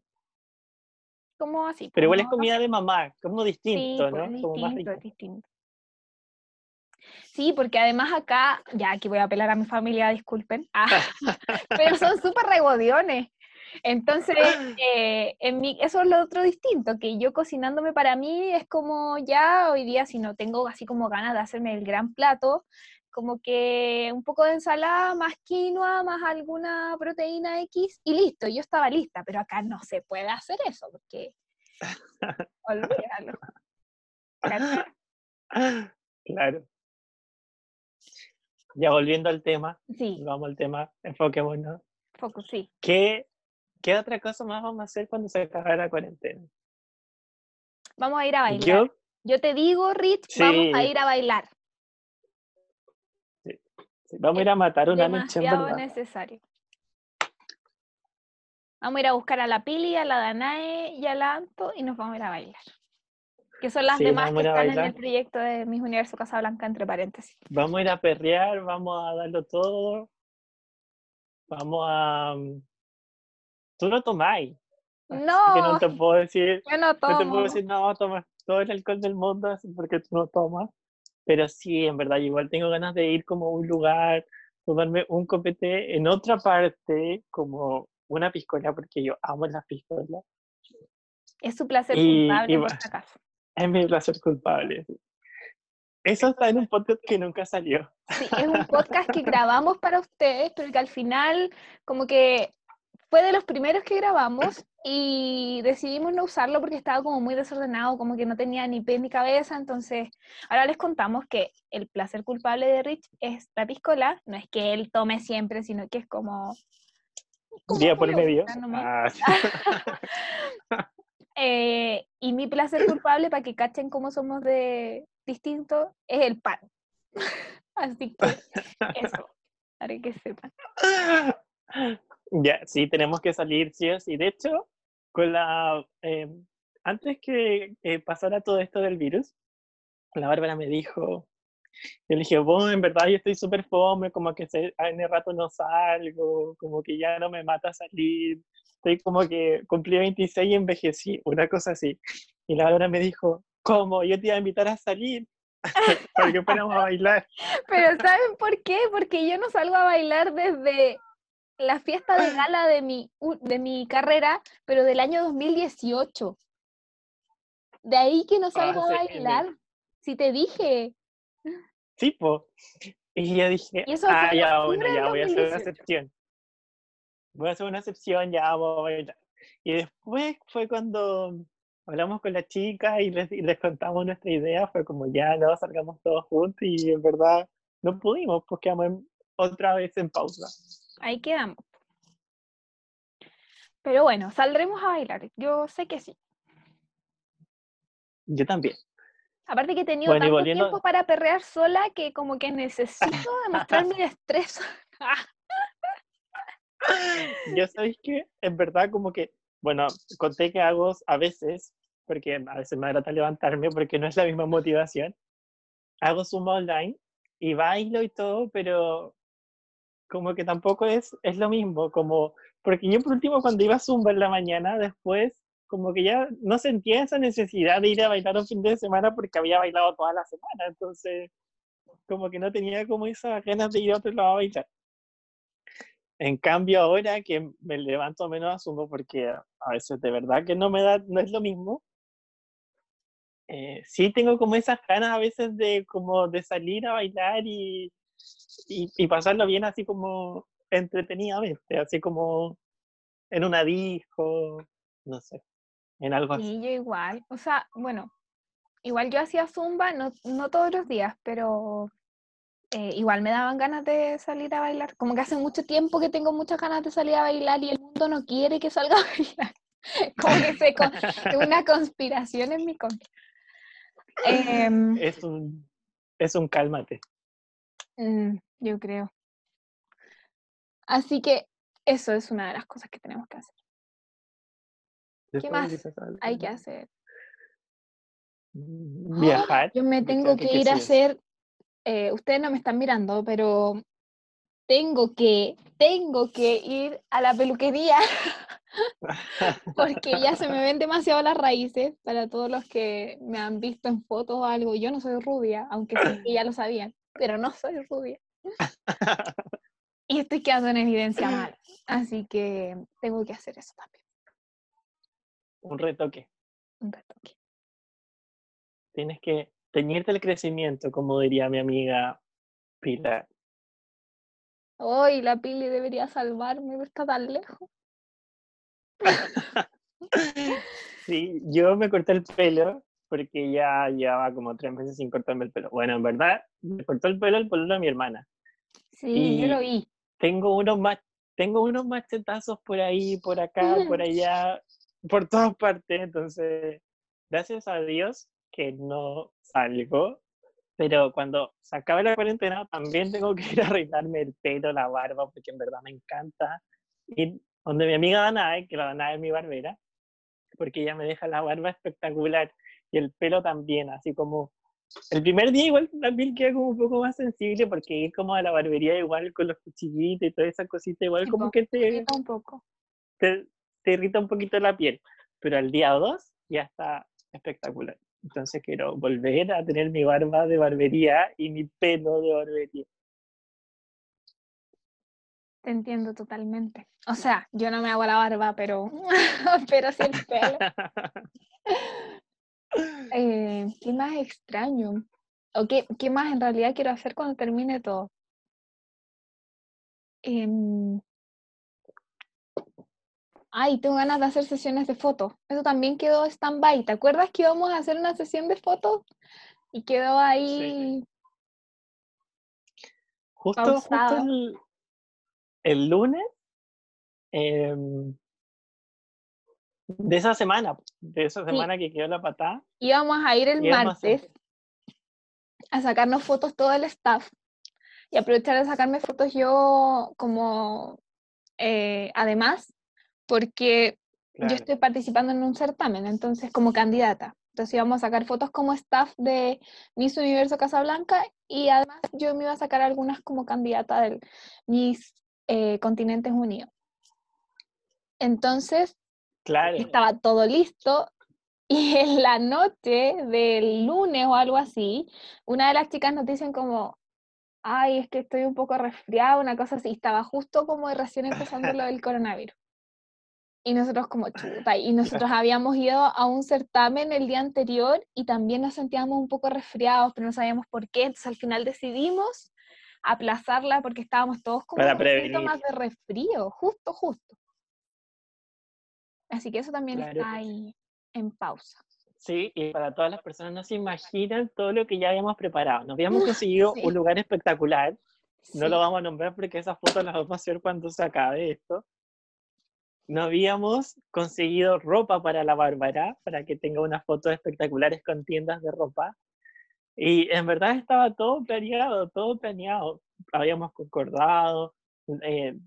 como así. Pero igual es comida de mamá, como distinto, pues, ¿no? como más distinto. Sí, porque además acá, ya aquí voy a apelar a mi familia, disculpen, ah, pero son súper regodiones. Entonces, eh, en mi, eso es lo otro distinto, que yo cocinándome para mí es como ya hoy día, si no tengo así como ganas de hacerme el gran plato, como que un poco de ensalada, más quinoa, más alguna proteína X y listo, yo estaba lista, pero acá no se puede hacer eso, porque olvídalo. Claro. Ya volviendo al tema, sí. vamos al tema, enfoquémonos. Foco, sí. ¿Qué ¿Qué otra cosa más vamos a hacer cuando se acabe la cuarentena? Vamos a ir a bailar. Yo, te digo, Rich, vamos a ir a bailar. Sí. Vamos a ir a matar una noche en verdad. necesario. Vamos a ir a buscar a la Pili, a la Danae y a la Anto y nos vamos a ir a bailar. Que son las demás que están en el proyecto de Mis Universo Casablanca, entre paréntesis. Vamos a ir a perrear, vamos a darlo todo. Vamos a tú no tomáis. No. Que no te puedo decir. Yo no tomo. No te puedo decir, no, tomas todo el alcohol del mundo porque tú no tomas. Pero sí, en verdad, igual tengo ganas de ir como a un lugar, tomarme un copete en otra parte, como una piscola, porque yo amo las piscolas. Es su placer culpable, en este caso. Es mi placer culpable. Eso está en un podcast que nunca salió. Sí, es un podcast que grabamos para ustedes, pero que al final como que fue de los primeros que grabamos y decidimos no usarlo porque estaba como muy desordenado, como que no tenía ni pie ni cabeza, entonces ahora les contamos que el placer culpable de Rich es la piscola, no es que él tome siempre, sino que es como... Día por medio. Ah, eh, y mi placer culpable, para que cachen cómo somos de distintos, es el pan. Así que eso, para que sepan. Ya, sí, tenemos que salir, sí o sí. De hecho, con la, em, antes que pasara todo esto del virus, la Bárbara me dijo, Yo le dije, bueno, en verdad yo estoy súper fome, como que en el rato no salgo, como que ya no me mata salir. Estoy como que cumplí 26 y envejecí, una cosa así. Y la hora me dijo, ¿cómo? Yo te iba a invitar a salir para que fuéramos a bailar. Pero ¿saben por qué? Porque yo no salgo a bailar desde la fiesta de gala de mi, de mi carrera, pero del año 2018. De ahí que no salgo a bailar. Si te dije. Sí, po. Y yo dije, ah, ya, bueno, ya voy a hacer una excepción. Voy a hacer una excepción, ya vamos a bailar. Y después fue cuando hablamos con la chica y les, les contamos nuestra idea, fue como ya no salgamos todos juntos y en verdad no pudimos, porque quedamos otra vez en pausa. Ahí quedamos. Pero bueno, saldremos a bailar. Yo sé que sí. Yo también. Aparte que he tenido tanto tiempo para perrear sola que como que necesito demostrar mi destreza. Yo sabéis que en verdad como que, bueno, conté que hago a veces, porque a veces me agrada levantarme porque no es la misma motivación. Hago Zumba online y bailo y todo, pero como que tampoco es, es lo mismo, como, porque yo por último cuando iba a Zumba en la mañana, después como que ya no sentía esa necesidad de ir a bailar un fin de semana porque había bailado toda la semana, entonces como que no tenía como esas ganas de ir a otro lado a bailar. En cambio ahora que me levanto menos a Zumba porque a veces de verdad que no me da, no es lo mismo, eh, sí tengo como esas ganas a veces de como de salir a bailar y, y, pasarlo bien así como entretenidamente, así como en una disco, no sé, en algo así. Sí, yo igual, o sea, bueno, igual yo hacía zumba, no, no todos los días, pero eh, igual me daban ganas de salir a bailar, como que hace mucho tiempo que tengo muchas ganas de salir a bailar y el mundo no quiere que salga a bailar. Como que se con, una conspiración en mi contra. Em, es un es un cálmate. Mm, yo creo. Así que eso es una de las cosas que tenemos que hacer. ¿Qué más hay que hacer? Viajar. yo me tengo que, ir a hacer, eh, ustedes no me están mirando, pero tengo que, tengo que ir a la peluquería porque ya se me ven demasiado las raíces para todos los que me han visto en fotos o algo. Yo no soy rubia, aunque sí que ya lo sabían pero no soy rubia. y estoy quedando en evidencia mal. Así que tengo que hacer eso también. Un retoque. Un retoque. Tienes que teñirte el crecimiento, como diría mi amiga Pilar. Hoy la Pili debería salvarme, pero está tan lejos. sí, yo me corté el pelo porque ya llevaba como tres meses sin cortarme el pelo. Bueno, en verdad, me cortó el pelo el pelo de mi hermana. Sí, yo lo vi. Tengo unos, tengo unos machetazos por ahí, por acá, por allá, por todas partes. Entonces, gracias a Dios que no salgo. Pero cuando se acabe la cuarentena, también tengo que ir a arreglarme el pelo, la barba, porque en verdad me encanta. Y donde mi amiga Danae, que la Danae es mi barbera, porque ella me deja la barba espectacular y el pelo también, así como el primer día igual la piel queda como un poco más sensible porque ir como a la barbería igual con los cuchillitos y toda esa cosita igual como que te irrita un poco. Te, te, irrita un poquito la piel, pero al día 2 ya está espectacular. Entonces quiero volver a tener mi barba de barbería y mi pelo de barbería. Te entiendo totalmente. O sea, yo no me hago la barba, pero, pero sí el pelo. Eh, ¿Qué más extraño? ¿O qué, qué, más en realidad quiero hacer cuando termine todo? Em, ay, tengo ganas de hacer sesiones de fotos. Eso también quedó stand-by. ¿Te acuerdas que íbamos a hacer una sesión de fotos? Y quedó ahí. Justo, justo el, lunes eh, de esa semana, de esa semana que quedó la patada. Íbamos a ir el martes a, sacarnos fotos todo el staff y aprovechar de sacarme fotos yo como eh, además, porque yo estoy participando en un certamen, entonces como candidata. Entonces íbamos a sacar fotos como staff de Miss Universo Casablanca y además yo me iba a sacar algunas como candidata del Miss eh, Continentes Unidos. Entonces, Claro. estaba todo listo y en la noche del lunes o algo así, una de las chicas nos dicen como, ay, es que estoy un poco resfriada, una cosa así, estaba justo como recién empezando lo del coronavirus. Y nosotros como chuta, y nosotros habíamos ido a un certamen el día anterior y también nos sentíamos un poco resfriados, pero no sabíamos por qué, entonces al final decidimos aplazarla porque estábamos todos como Para con síntomas de resfrío, justo, justo. Así que eso también Claro, está pues. ahí en pausa. Sí, y para todas las personas no se imaginan todo lo que ya habíamos preparado. Nos habíamos conseguido sí. un lugar espectacular. No Sí. lo vamos a nombrar porque esas fotos las vamos a hacer cuando se acabe esto. No habíamos conseguido ropa para la Bárbara, para que tenga unas fotos espectaculares con tiendas de ropa. Y en verdad estaba todo planeado, todo planeado. Habíamos concordado, eh,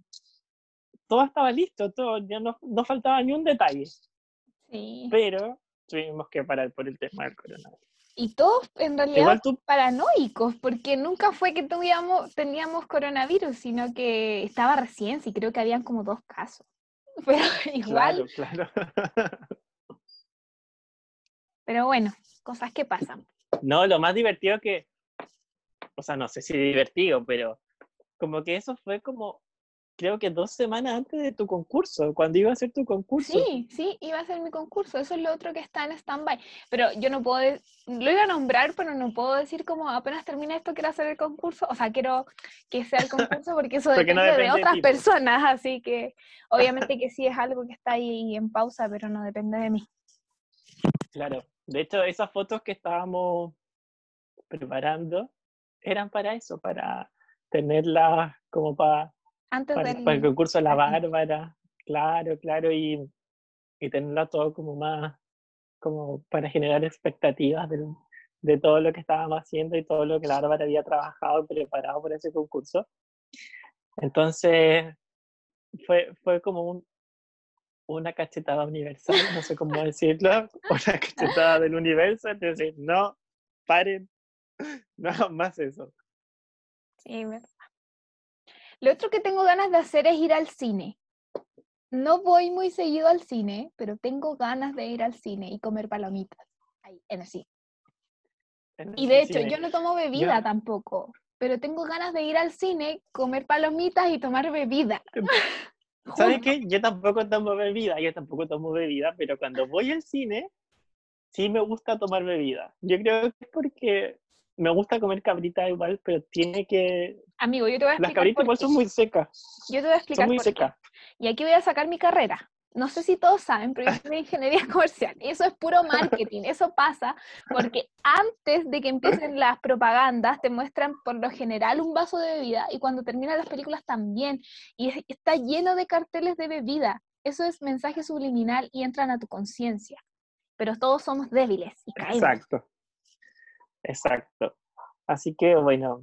todo estaba listo, todo, ya no, no faltaba ni un detalle. Sí. Pero tuvimos que parar por el tema del coronavirus. Y todos en realidad tú, paranoicos, porque nunca fue que tuviéramos, teníamos coronavirus, sino que estaba recién, sí, creo que habían como dos casos. Pero igual, claro, claro. pero bueno, cosas que pasan. No, lo más divertido que, o sea, no sé si divertido, pero como que eso fue como, creo que dos semanas antes de tu concurso, cuando iba a ser tu concurso. Sí, sí, iba a ser mi concurso, eso es lo otro que está en stand-by. Pero yo no puedo, lo iba a nombrar, pero no puedo decir como apenas termine esto quiero hacer el concurso, o sea, quiero que sea el concurso porque eso Porque depende de depende de otras personas, así que obviamente que sí es algo que está ahí en pausa, pero no depende de mí. Claro. De hecho, esas fotos que estábamos preparando eran para eso, para tenerlas como para, Antes para, del... para el concurso de la. Bárbara. Claro, claro, y, y tenerla todo como más, como para generar expectativas del- de todo lo que estábamos haciendo y todo lo que la Bárbara había trabajado y preparado para ese concurso. Entonces, fue, fue como un, una cachetada universal, no sé cómo decirlo, una cachetada del universo, es decir, no, paren, no hagan más eso. Sí. Lo otro que tengo ganas de hacer es ir al cine. No voy muy seguido al cine, pero tengo ganas de ir al cine y comer palomitas ahí, en el cine. en Y de hecho, cine. yo no tomo bebida Yo- tampoco, pero tengo ganas de ir al cine, comer palomitas y tomar bebida. ¿Sabes juntos. qué? Yo tampoco tomo bebida, yo tampoco tomo bebida, pero cuando voy al cine, sí me gusta tomar bebida. Yo creo que es porque me gusta comer cabrita igual, pero tiene que... Amigo, yo te voy a Las explicar cabritas por igual son muy secas, Yo te voy a explicar son muy secas. Y aquí voy a sacar mi carrera. No sé si todos saben, pero yo estudié ingeniería comercial. Eso es puro marketing. Eso pasa porque antes de que empiecen las propagandas, te muestran por lo general un vaso de bebida y cuando terminan las películas también. Y es- está lleno de carteles de bebida. Eso es mensaje subliminal y entran a tu conciencia. Pero todos somos débiles y caemos. Exacto. Exacto. Así que bueno,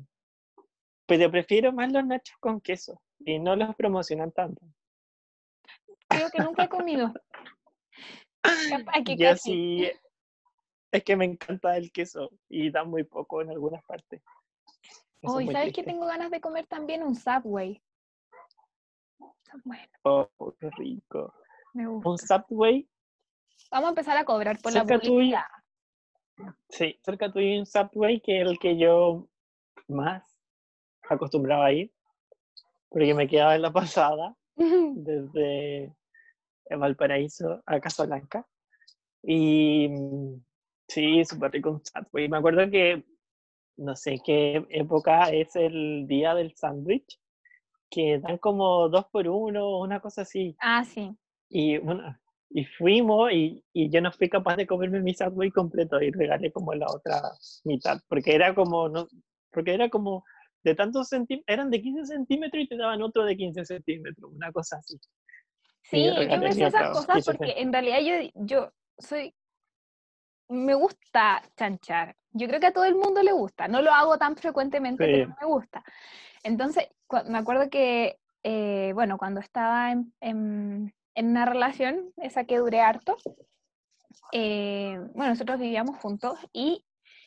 pero prefiero más los nachos con queso y no los promocionan tanto. Creo que nunca he comido. Capaz que Yo casi. sí, es que me encanta el queso y da muy poco en algunas partes. Eso Hoy, muy ¿sabes triste. tengo ganas de comer también? Un Subway. Oh, qué rico. me Un gusta. Subway, Vamos a empezar a cobrar por la tuyo, publicidad. sí, cerca tuyo hay un Subway que es el que yo más acostumbraba a ir, porque me quedaba en la pasada. desde Valparaíso a Casablanca. Y sí, súper rico un sándwich. Me acuerdo que no sé qué época es el día del sándwich, que dan como dos por uno, una cosa así. Ah, sí. Y bueno, y fuimos y, y yo no fui capaz de comerme mi sándwich completo y regalé como la otra mitad, porque era como, no, porque era como de tantos centímetros, eran de 15 centímetros y te daban otro de 15 centímetros, una cosa así. Sí, regalé me esas cosas porque en realidad yo, yo soy, me gusta chanchar. Yo creo que a todo el mundo le gusta. No lo hago tan frecuentemente, pero Sí. me gusta. Entonces, me acuerdo que, eh, bueno, cuando estaba en, en- en una relación, esa que duré harto, eh, bueno, nosotros vivíamos juntos y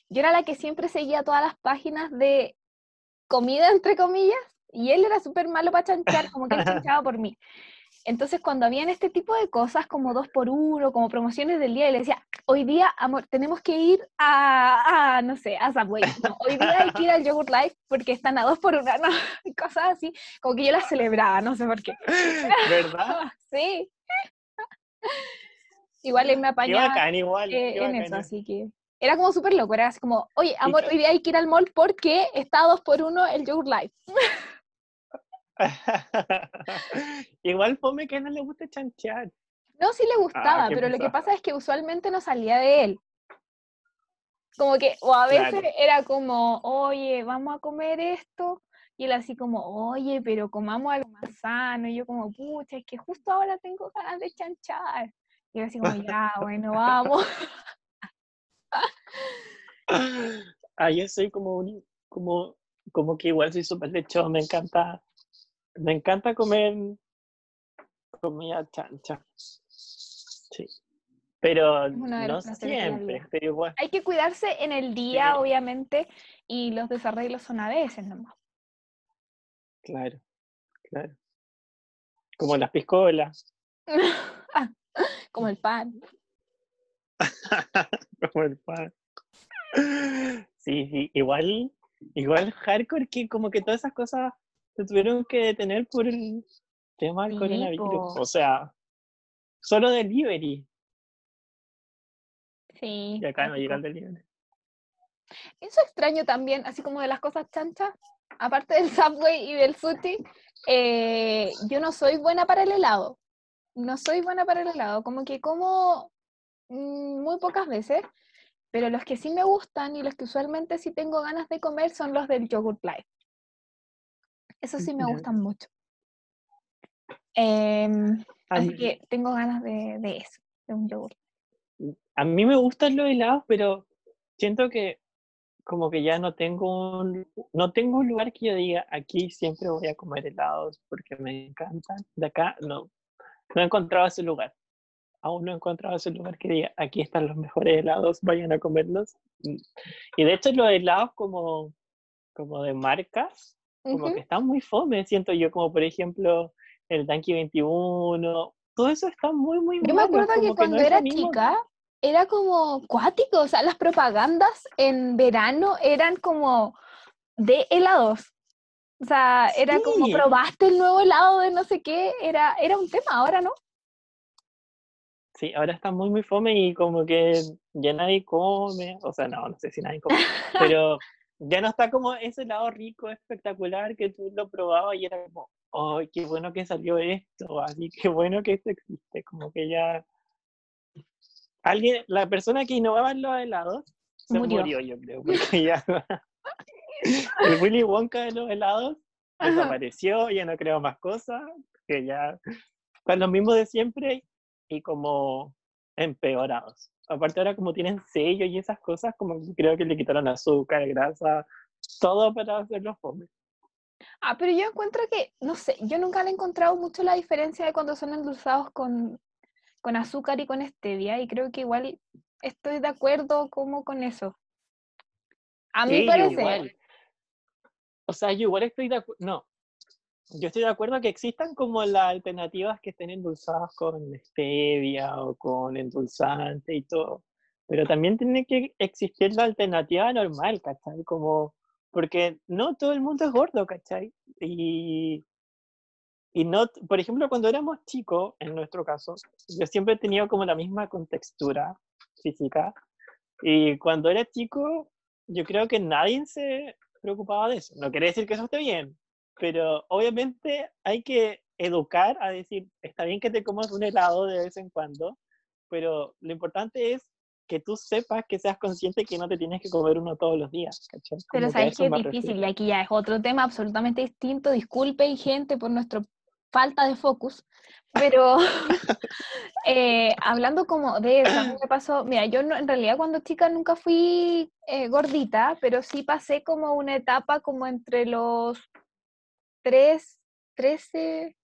yo era la que siempre seguía todas las páginas de comida, entre comillas, y él era súper malo para chanchar, como que él chanchaba por mí. Entonces, cuando habían este tipo de cosas como dos por uno, como promociones del día, y le decía, hoy día, amor, tenemos que ir a, no sé, a Subway. hoy día hay que ir al Yogurt Life porque están a dos por uno, ¿no? Cosas así, como que yo las celebraba, no sé por qué. ¿Verdad? sí. igual él me apañaba bacán, igual, eh, en eso, así que era como súper loco, era así como, oye, amor, hoy día hay que ir al mall porque está dos por uno el Yogurt Life. Igual fome que no le gusta chanchear. No, sí le ah, gustaba, pero lo que pasa es que usualmente no salía de él. Como que, o a veces era como, oye, vamos a comer esto, y él así como, oye, pero comamos algo más sano, y yo como, pucha, es que justo ahora tengo ganas de chanchar. Y él así como, ya, bueno, vamos. ah, yo soy como un, como, como que igual soy súper lechón, me encanta me encanta comer comida chancha. Sí. Pero no siempre, pero igual. Hay que cuidarse en el día, obviamente, y los desarreglos son a veces nomás. Claro, claro. Como las piscolas. Como el pan. Como el pan. Sí, sí, igual, igual hardcore que como que todas esas cosas se tuvieron que detener por el tema del coronavirus. O sea, solo delivery. Sí. Y acá no llega el delivery. Eso extraño también, así como de las cosas chanchas, aparte del Subway y del sushi, eh, yo no soy buena para el helado. No soy buena para el helado, como que como muy pocas veces, pero los que sí me gustan y los que usualmente sí tengo ganas de comer son los del yogurt life. Eso sí me gustan mucho. Em, así que tengo ganas de, de, eso, de un yogur. Mm, a mí me gustan los helados, pero siento que como que ya no tengo un, no tengo un lugar que yo diga, aquí siempre voy a comer helados porque me encantan. De acá no, no he encontrado ese lugar. Aún no he encontrado ese lugar que diga, aquí están los mejores helados, vayan a comerlos. Mm, y de hecho los helados como, como de marcas, como que está muy fome, siento yo, como por ejemplo el Tanky 21, todo eso está muy, muy Yo me acuerdo que cuando era chica era como cuático, o sea, las propagandas en verano eran como de helados. O sea, era como probaste el nuevo helado de no sé qué, era, era un tema, ahora no. Sí, ahora está muy, muy fome y como que ya nadie come, o sea, no, no sé si nadie come, pero ya no está como ese lado rico, espectacular, que tú lo probabas y era como, ¡ay, qué bueno que salió esto! Así, qué bueno que esto existe. Como que ya. Alguien, la persona que innovaba en los helados se murió, yo creo, porque ya. el Willy Wonka de los helados desapareció, ya no creo más cosas, que ya están los mismos de siempre y como empeorados aparte ahora como tienen sello y esas cosas, como creo que le quitaron azúcar, grasa, todo para hacerlos fome. Ah, pero yo encuentro que, no sé, yo nunca le he encontrado mucho la diferencia de cuando son endulzados con, con azúcar y con stevia, y creo que igual estoy de acuerdo como con eso. A mí parece. Igual. O sea, yo igual estoy de acuerdo, no, yo estoy de acuerdo que existan como las alternativas que estén endulzadas con stevia o con endulzante y todo, pero también tiene que existir la alternativa normal, ¿cachai? Como, porque no todo el mundo es gordo, ¿cachai? Y, y no, por ejemplo, cuando éramos chicos, en nuestro caso, yo siempre he tenido como la misma contextura física, y cuando era chico, yo creo que nadie se preocupaba de eso. No quiere decir que eso esté bien, pero obviamente hay que educar a decir, está bien que te comas un helado de vez en cuando, pero lo importante es que tú sepas, que seas consciente que no te tienes que comer uno todos los días. Pero sabes que es difícil y aquí ya es otro tema absolutamente distinto. Disculpen gente por nuestra falta de focus, pero eh, hablando como de eso, a mí me pasó, mira, yo en realidad cuando chica nunca fui eh, gordita, pero sí pasé como una etapa como entre los 3, 13,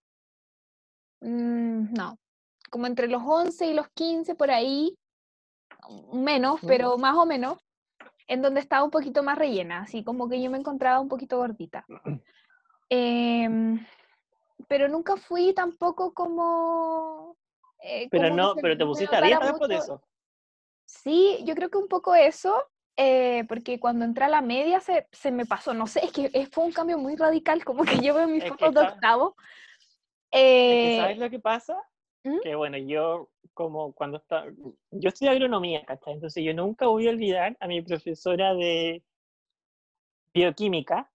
mm, no, como entre los 11 y los 15 por ahí, menos, pero más o menos, en donde estaba un poquito más rellena, así como que yo me encontraba un poquito gordita. Em, pero nunca fui tampoco como... Eh, pero no, pero te pusiste a dieta por eso. Sí, yo creo que un poco eso, eh, porque cuando entré a la media se, se, me pasó, no sé, es que fue un cambio muy radical, como que yo veo mis fotos de octavo. Eh, ¿Sabes lo que pasa? ¿Mm? Que bueno, yo como cuando estaba, yo estudié agronomía, ¿cachai? Entonces yo nunca voy a olvidar a mi profesora de bioquímica,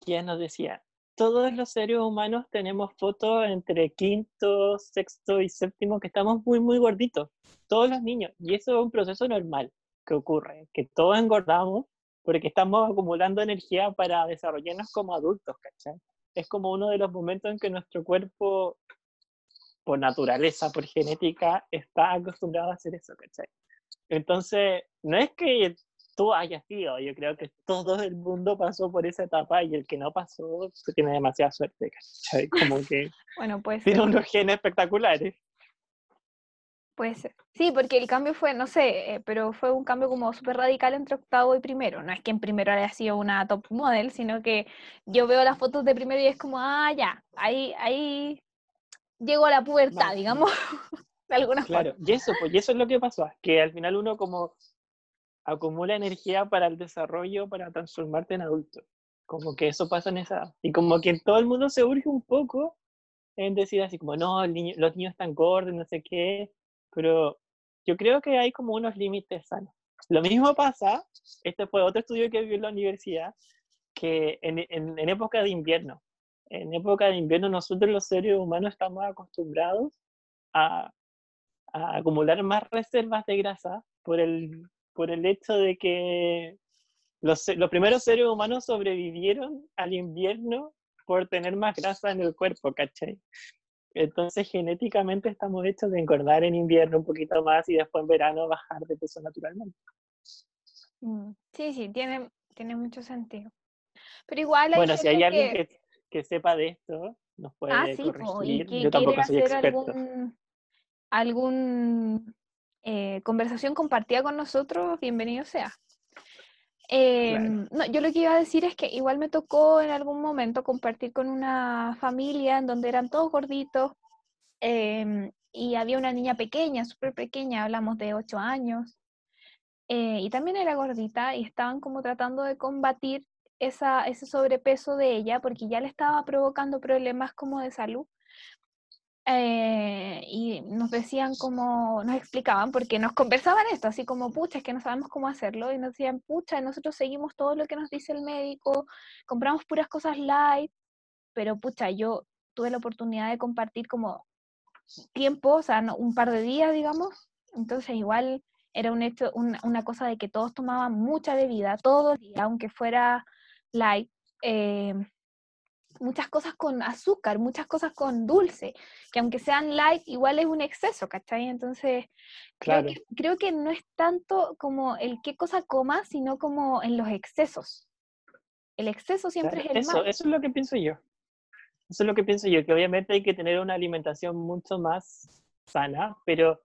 quien nos decía, todos los seres humanos tenemos fotos entre quinto, sexto y séptimo que estamos muy, muy gorditos, todos los niños, y eso es un proceso normal que ocurre, que todos engordamos porque estamos acumulando energía para desarrollarnos como adultos, ¿cachai? Es como uno de los momentos en que nuestro cuerpo por naturaleza, por genética, está acostumbrado a hacer eso, ¿cachai? Entonces, no es que tú hayas sido, yo creo que todo el mundo pasó por esa etapa y el que no pasó tiene demasiada suerte, ¿cachai? Como que bueno, pues, tiene unos genes espectaculares. Puede ser. Sí, porque el cambio fue, no sé, eh, pero fue un cambio como súper radical entre octavo y primero. No es que en primero haya sido una top model, sino que yo veo las fotos de primero y es como, ah, ya, ahí, ahí llegó a la pubertad, digamos, de alguna claro. Y eso, pues, y eso es lo que pasó, que al final uno como acumula energía para el desarrollo, para transformarte en adulto. Como que eso pasa en esa Y como que todo el mundo se urge un poco en decir así como, no, los niños están gordos, no sé qué, pero yo creo que hay como unos límites sanos. Lo mismo pasa, este fue otro estudio que vi en la universidad, que en, en, en época de invierno, en época de invierno nosotros los seres humanos estamos acostumbrados a, acumular más reservas de grasa por el, por el hecho de que los, los, primeros seres humanos sobrevivieron al invierno por tener más grasa en el cuerpo, ¿cachai? Entonces genéticamente estamos hechos de engordar en invierno un poquito más y después en verano bajar de peso naturalmente. Mm, sí, sí, tiene, tiene mucho sentido. Pero igual hay Bueno, si hay alguien que que sepa de esto nos puede ah, sí, corregir. Yo tampoco soy experto. Algún, algún eh, conversación compartida con nosotros, bienvenido sea. Em, no, yo lo que iba a decir es que igual me tocó en algún momento compartir con una familia en donde eran todos gorditos em, y había una niña pequeña, súper pequeña, hablamos de 8 años, eh, y también era gordita y estaban como tratando de combatir esa, ese sobrepeso de ella porque ya le estaba provocando problemas como de salud. Eh, y nos decían como, nos explicaban, porque nos conversaban esto, así como, pucha, es que no sabemos cómo hacerlo, y nos decían, pucha, nosotros seguimos todo lo que nos dice el médico, compramos puras cosas light, pero pucha, yo tuve la oportunidad de compartir como tiempo, o sea, un par de días, digamos, entonces igual era un hecho, una cosa de que todos tomaban mucha bebida, días, aunque fuera light, eh, muchas cosas con azúcar, muchas cosas con dulce, que aunque sean light, igual es un exceso, ¿cachai? Entonces, creo, que, creo que no es tanto como el qué cosa coma, sino como en los excesos. El exceso siempre es el eso, mal. Eso es lo que pienso yo. Eso es lo que pienso yo, que obviamente hay que tener una alimentación mucho más sana, pero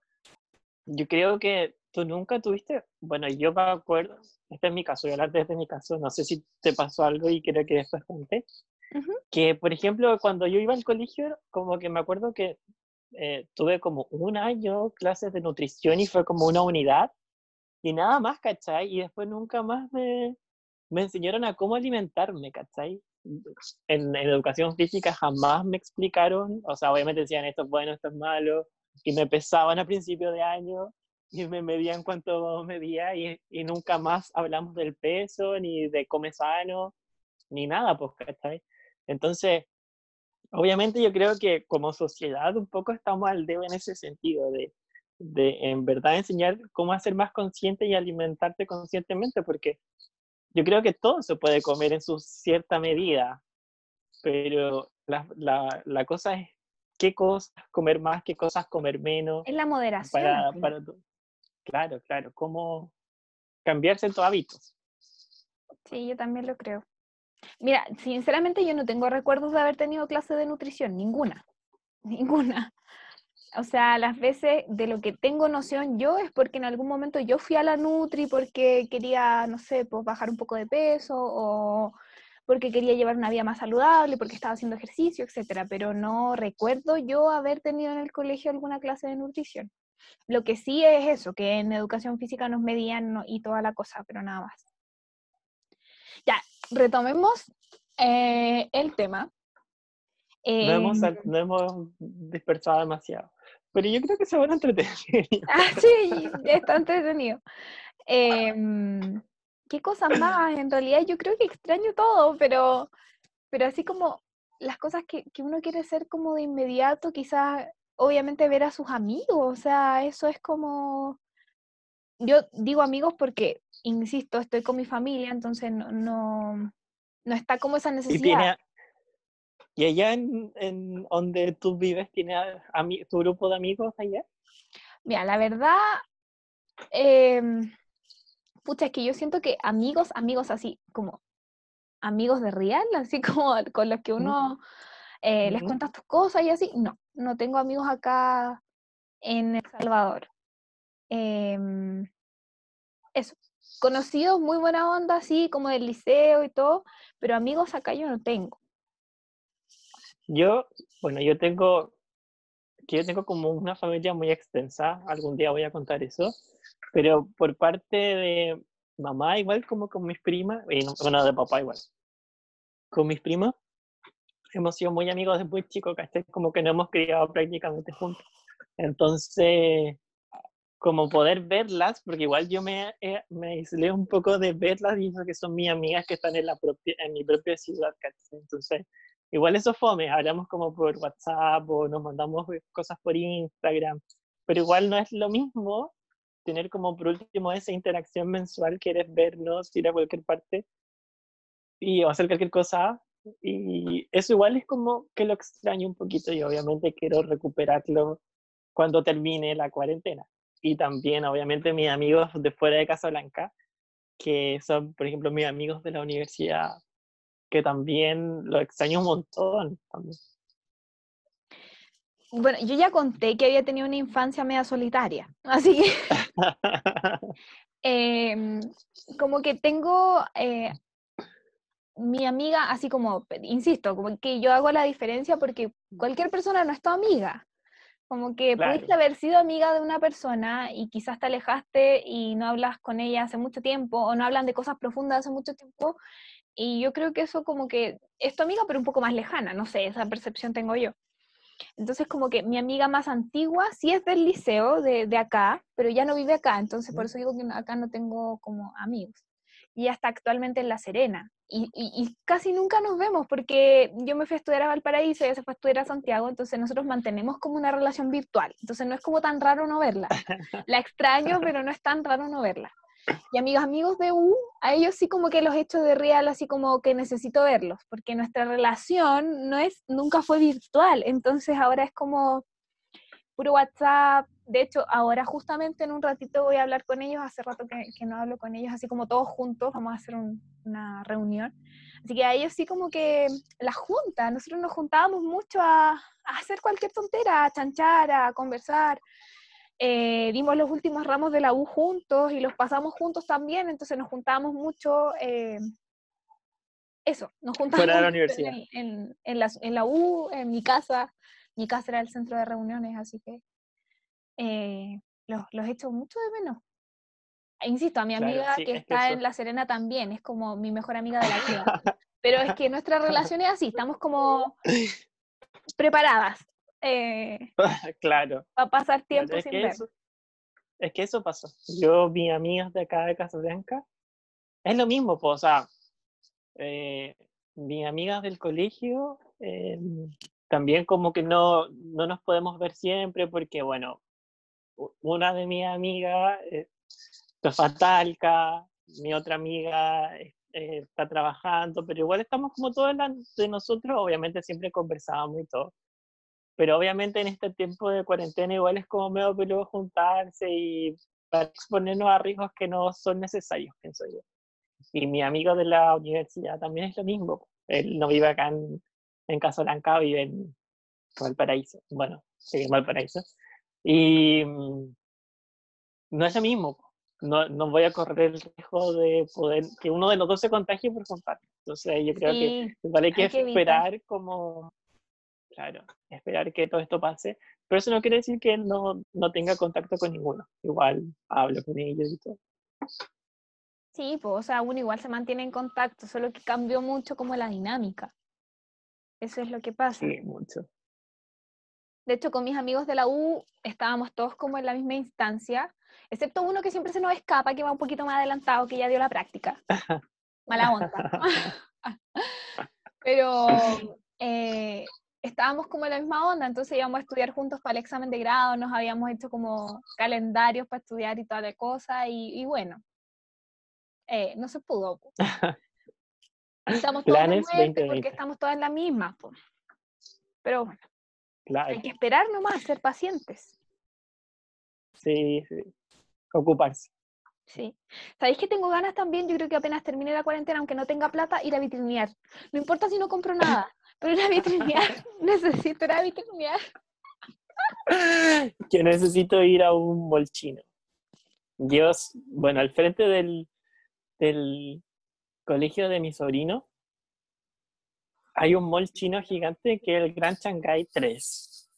yo creo que tú nunca tuviste, bueno, yo me acuerdo, este es mi caso, voy a hablar desde mi caso, no sé si te pasó algo y creo que después conté, que por ejemplo cuando yo iba al colegio, como que me acuerdo que eh, tuve como un año clases de nutrición y fue como una unidad y nada más, ¿cachai? Y después nunca más me, me enseñaron a cómo alimentarme, ¿cachai? En, en, educación física jamás me explicaron, o sea, obviamente decían esto es bueno, esto es malo, y me pesaban a principio de año, y me medían cuánto medía y, y, nunca más hablamos del peso, ni de comer sano, ni nada, pues, ¿cachai? Entonces, obviamente yo creo que como sociedad un poco estamos al dedo en ese sentido, de, de en verdad enseñar cómo hacer más consciente y alimentarte conscientemente, porque yo creo que todo se puede comer en su cierta medida, pero la, la, la cosa es qué cosas comer más, qué cosas comer menos. Es la moderación. Para, para, Claro, claro, cómo cambiar ciertos hábitos. Sí, yo también lo creo. Mira, sinceramente yo no tengo recuerdos de haber tenido clase de nutrición, ninguna, ninguna. O sea, las veces de lo que tengo noción yo es porque en algún momento yo fui a la Nutri porque quería, no sé, pues bajar un poco de peso o porque quería llevar una vida más saludable, porque estaba haciendo ejercicio, etcétera, pero no recuerdo yo haber tenido en el colegio alguna clase de nutrición. Lo que sí es eso, que en educación física nos medían y toda la cosa, pero nada más. Ya, retomemos eh, el tema. No hemos, Em, no hemos dispersado demasiado. Pero yo creo que se van a entretener. Ah, sí, está entretenido. Em, ¿qué cosas más? En realidad yo creo que extraño todo, pero, pero así como las cosas que, que uno quiere hacer como de inmediato, quizás obviamente ver a sus amigos, o sea, eso es como, yo digo amigos porque, insisto, estoy con mi familia, entonces no, no, no está como esa Y, necesidad. tiene, y allá en, en donde tú vives, ¿tiene a- tu grupo de amigos allá? Mira, la verdad, em, pucha, es que yo siento que amigos, amigos así, como amigos de real, así como con los que uno eh, les cuentas tus cosas y así, no, no tengo amigos acá en El Salvador. Em, eso, conocidos, muy buena onda, así como del liceo y todo, pero amigos acá yo no tengo. Yo, bueno, yo tengo, yo tengo como una familia muy extensa, algún día voy a contar eso, pero por parte de mamá igual como con mis primas, y no- bueno, de papá igual, con mis primos, hemos sido muy amigos desde muy chicos, ¿cachai? Como que nos hemos criado prácticamente juntos. Entonces, como poder verlas, porque igual yo me, eh, me aislé un poco de verlas y eso que son mis amigas que están en, la propia, en mi propia ciudad. Entonces, igual eso fome, hablamos como por WhatsApp o nos mandamos eh, cosas por Instagram, pero igual no es lo mismo tener como por último esa interacción mensual, quieres vernos, ir a cualquier parte y hacer cualquier cosa, y eso igual es como que lo extraño un poquito y obviamente quiero recuperarlo cuando termine la cuarentena. Y también, obviamente, mis amigos de fuera de Casablanca, que son, por ejemplo, mis amigos de la universidad, que también lo extraño un montón. también. Bueno, yo ya conté que había tenido una infancia media solitaria, así que em, como que tengo eh, mi amiga, así como, insisto, como que yo hago la diferencia porque cualquier persona no es tu amiga. Como que pudiste haber sido amiga de una persona y quizás te alejaste y no hablas con ella hace mucho tiempo o no hablan de cosas profundas hace mucho tiempo. Y yo creo que eso como que es tu amiga, pero un poco más lejana, no sé, esa percepción tengo yo. Entonces como que mi amiga más antigua sí es del liceo, de, de acá, pero ya no vive acá, entonces por eso digo que acá no tengo como amigos. Y está actualmente en La Serena. Y, y- y casi nunca nos vemos porque yo me fui a estudiar a Valparaíso, ella se fue a estudiar a Santiago, entonces nosotros mantenemos como una relación virtual. Entonces no es como tan raro no verla. La extraño, pero no es tan raro no verla. Y amigos, amigos de U, a ellos sí como que los echo de real, así como que necesito verlos, porque nuestra relación no es, nunca fue virtual, entonces ahora es como puro WhatsApp. De hecho, ahora justamente en un ratito voy a hablar con ellos, hace rato que, que no hablo con ellos, así como todos juntos, vamos a hacer un- una reunión. Así que a ellos sí como que la junta, nosotros nos juntábamos mucho a, a hacer cualquier tontera, a chanchar, a conversar. Eh, dimos los últimos ramos de la U juntos y los pasamos juntos también, entonces nos juntábamos mucho. eh, eso, nos juntábamos Fuera de la universidad. En, en- en la, en la U, en mi casa. Mi casa era el centro de reuniones, así que eh, los, los echo mucho de menos. Insisto, a mi Claro, amiga sí, que es que está eso. en La Serena también, es como mi mejor amiga de la vida. Pero es que nuestra relación es así, estamos como preparadas eh, claro. para pasar tiempo es sin ver. eso, es que eso pasó. Yo, mis amigas de acá de Casablanca, es lo mismo, pues, o sea, eh, mis amigas del colegio, eh, también como que no, no nos podemos ver siempre porque, bueno, una de mis amigas eh, Talca, mi otra amiga eh, está trabajando, pero igual estamos como todos de nosotros, obviamente siempre conversábamos y todo. Pero obviamente en este tiempo de cuarentena igual es como medio peludo juntarse y para exponernos a riesgos que no son necesarios, pienso yo. Y mi amigo de la universidad también es lo mismo. Él no vive acá en, en vive en Valparaíso. Bueno, sí, en Valparaíso. Y mm, no es lo mismo. No, no voy a correr el riesgo de poder que uno de los dos se contagie por compartir. Entonces yo creo que vale que, esperar como, claro, esperar que todo esto pase. Pero eso no quiere decir que no, no tenga contacto con ninguno. Igual hablo con ellos y todo. Sí, pues, o sea, uno igual se mantiene en contacto, solo que cambió mucho como la dinámica. Eso es lo que pasa. Sí, mucho. De hecho, con mis amigos de la U estábamos todos como en la misma instancia, excepto uno que siempre se nos escapa, que va un poquito más adelantado, que ya dio la práctica. Mala onda. Pero eh, estábamos como en la misma onda, entonces íbamos a estudiar juntos para el examen de grado, nos habíamos hecho como calendarios para estudiar y toda la cosa, y bueno, eh, no se pudo. Estamos todos Planes porque estamos todas en la misma. Pero bueno, hay que esperar nomás, ser pacientes. Sí, sí. Ocuparse. Sí. ¿Sabéis que tengo ganas también? Yo creo que apenas termine la cuarentena, aunque no tenga plata, ir a vitrinear. No importa si no compro nada, pero ir a vitrinear. necesito ir a vitrinear. Yo necesito ir a un molchino. Dios, bueno, al frente del, del colegio de mi sobrino, hay un mall chino gigante que es el Gran Shanghai 3,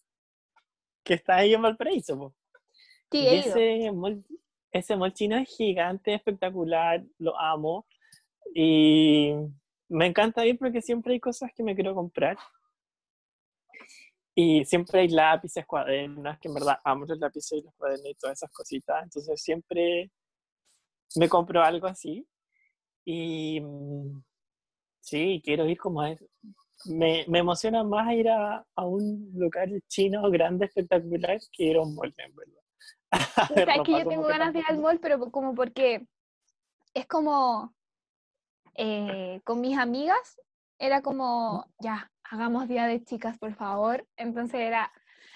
que está ahí en Valparaíso. ese mall, ese mall chino es gigante, espectacular, lo amo. Y me encanta ir porque siempre hay cosas que me quiero comprar. Y siempre hay lápices, cuadernos, que en verdad amo los lápices y los cuadernos y todas esas cositas. Entonces siempre me compro algo así. Y mm, sí, quiero ir como a. Me, me emociona más ir a, a, un lugar chino grande, espectacular, que ir a un mall, en verdad. O que yo tengo ganas de ir al mall, pero como porque es como eh, con mis amigas, era como, ya, hagamos día de chicas, por favor. Entonces era,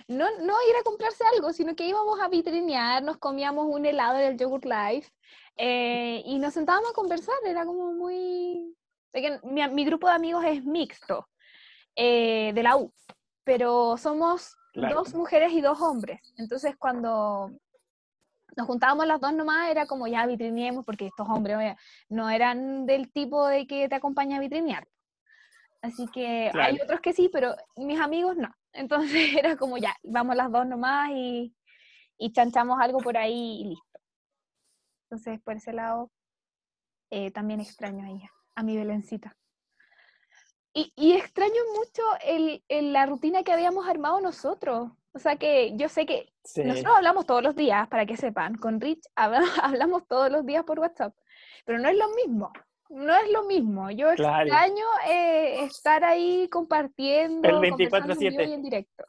no, no ir a comprarse algo, sino que íbamos a vitrinear, nos comíamos un helado del Yogurt Life eh, y nos sentábamos a conversar, era como muy... Mi, mi grupo de amigos es mixto, eh, de la U, pero somos dos mujeres y dos hombres. Entonces cuando nos juntábamos las dos nomás, era como ya vitrineemos, porque estos hombres no eran del tipo de que te acompaña a vitrinear. Así que hay otros que sí, pero mis amigos no. Entonces era como ya, vamos las dos nomás y, y chanchamos algo por ahí y listo. Entonces, por ese lado, eh, también extraño a ella, a mi Belencita. Y, y extraño mucho el, la rutina que habíamos armado nosotros. O sea que yo sé que nosotros hablamos todos los días, para que sepan, con Rich hablamos todos los días por WhatsApp, pero no es lo mismo no es lo mismo. Yo extraño eh, estar ahí compartiendo. El 24-7. en directo.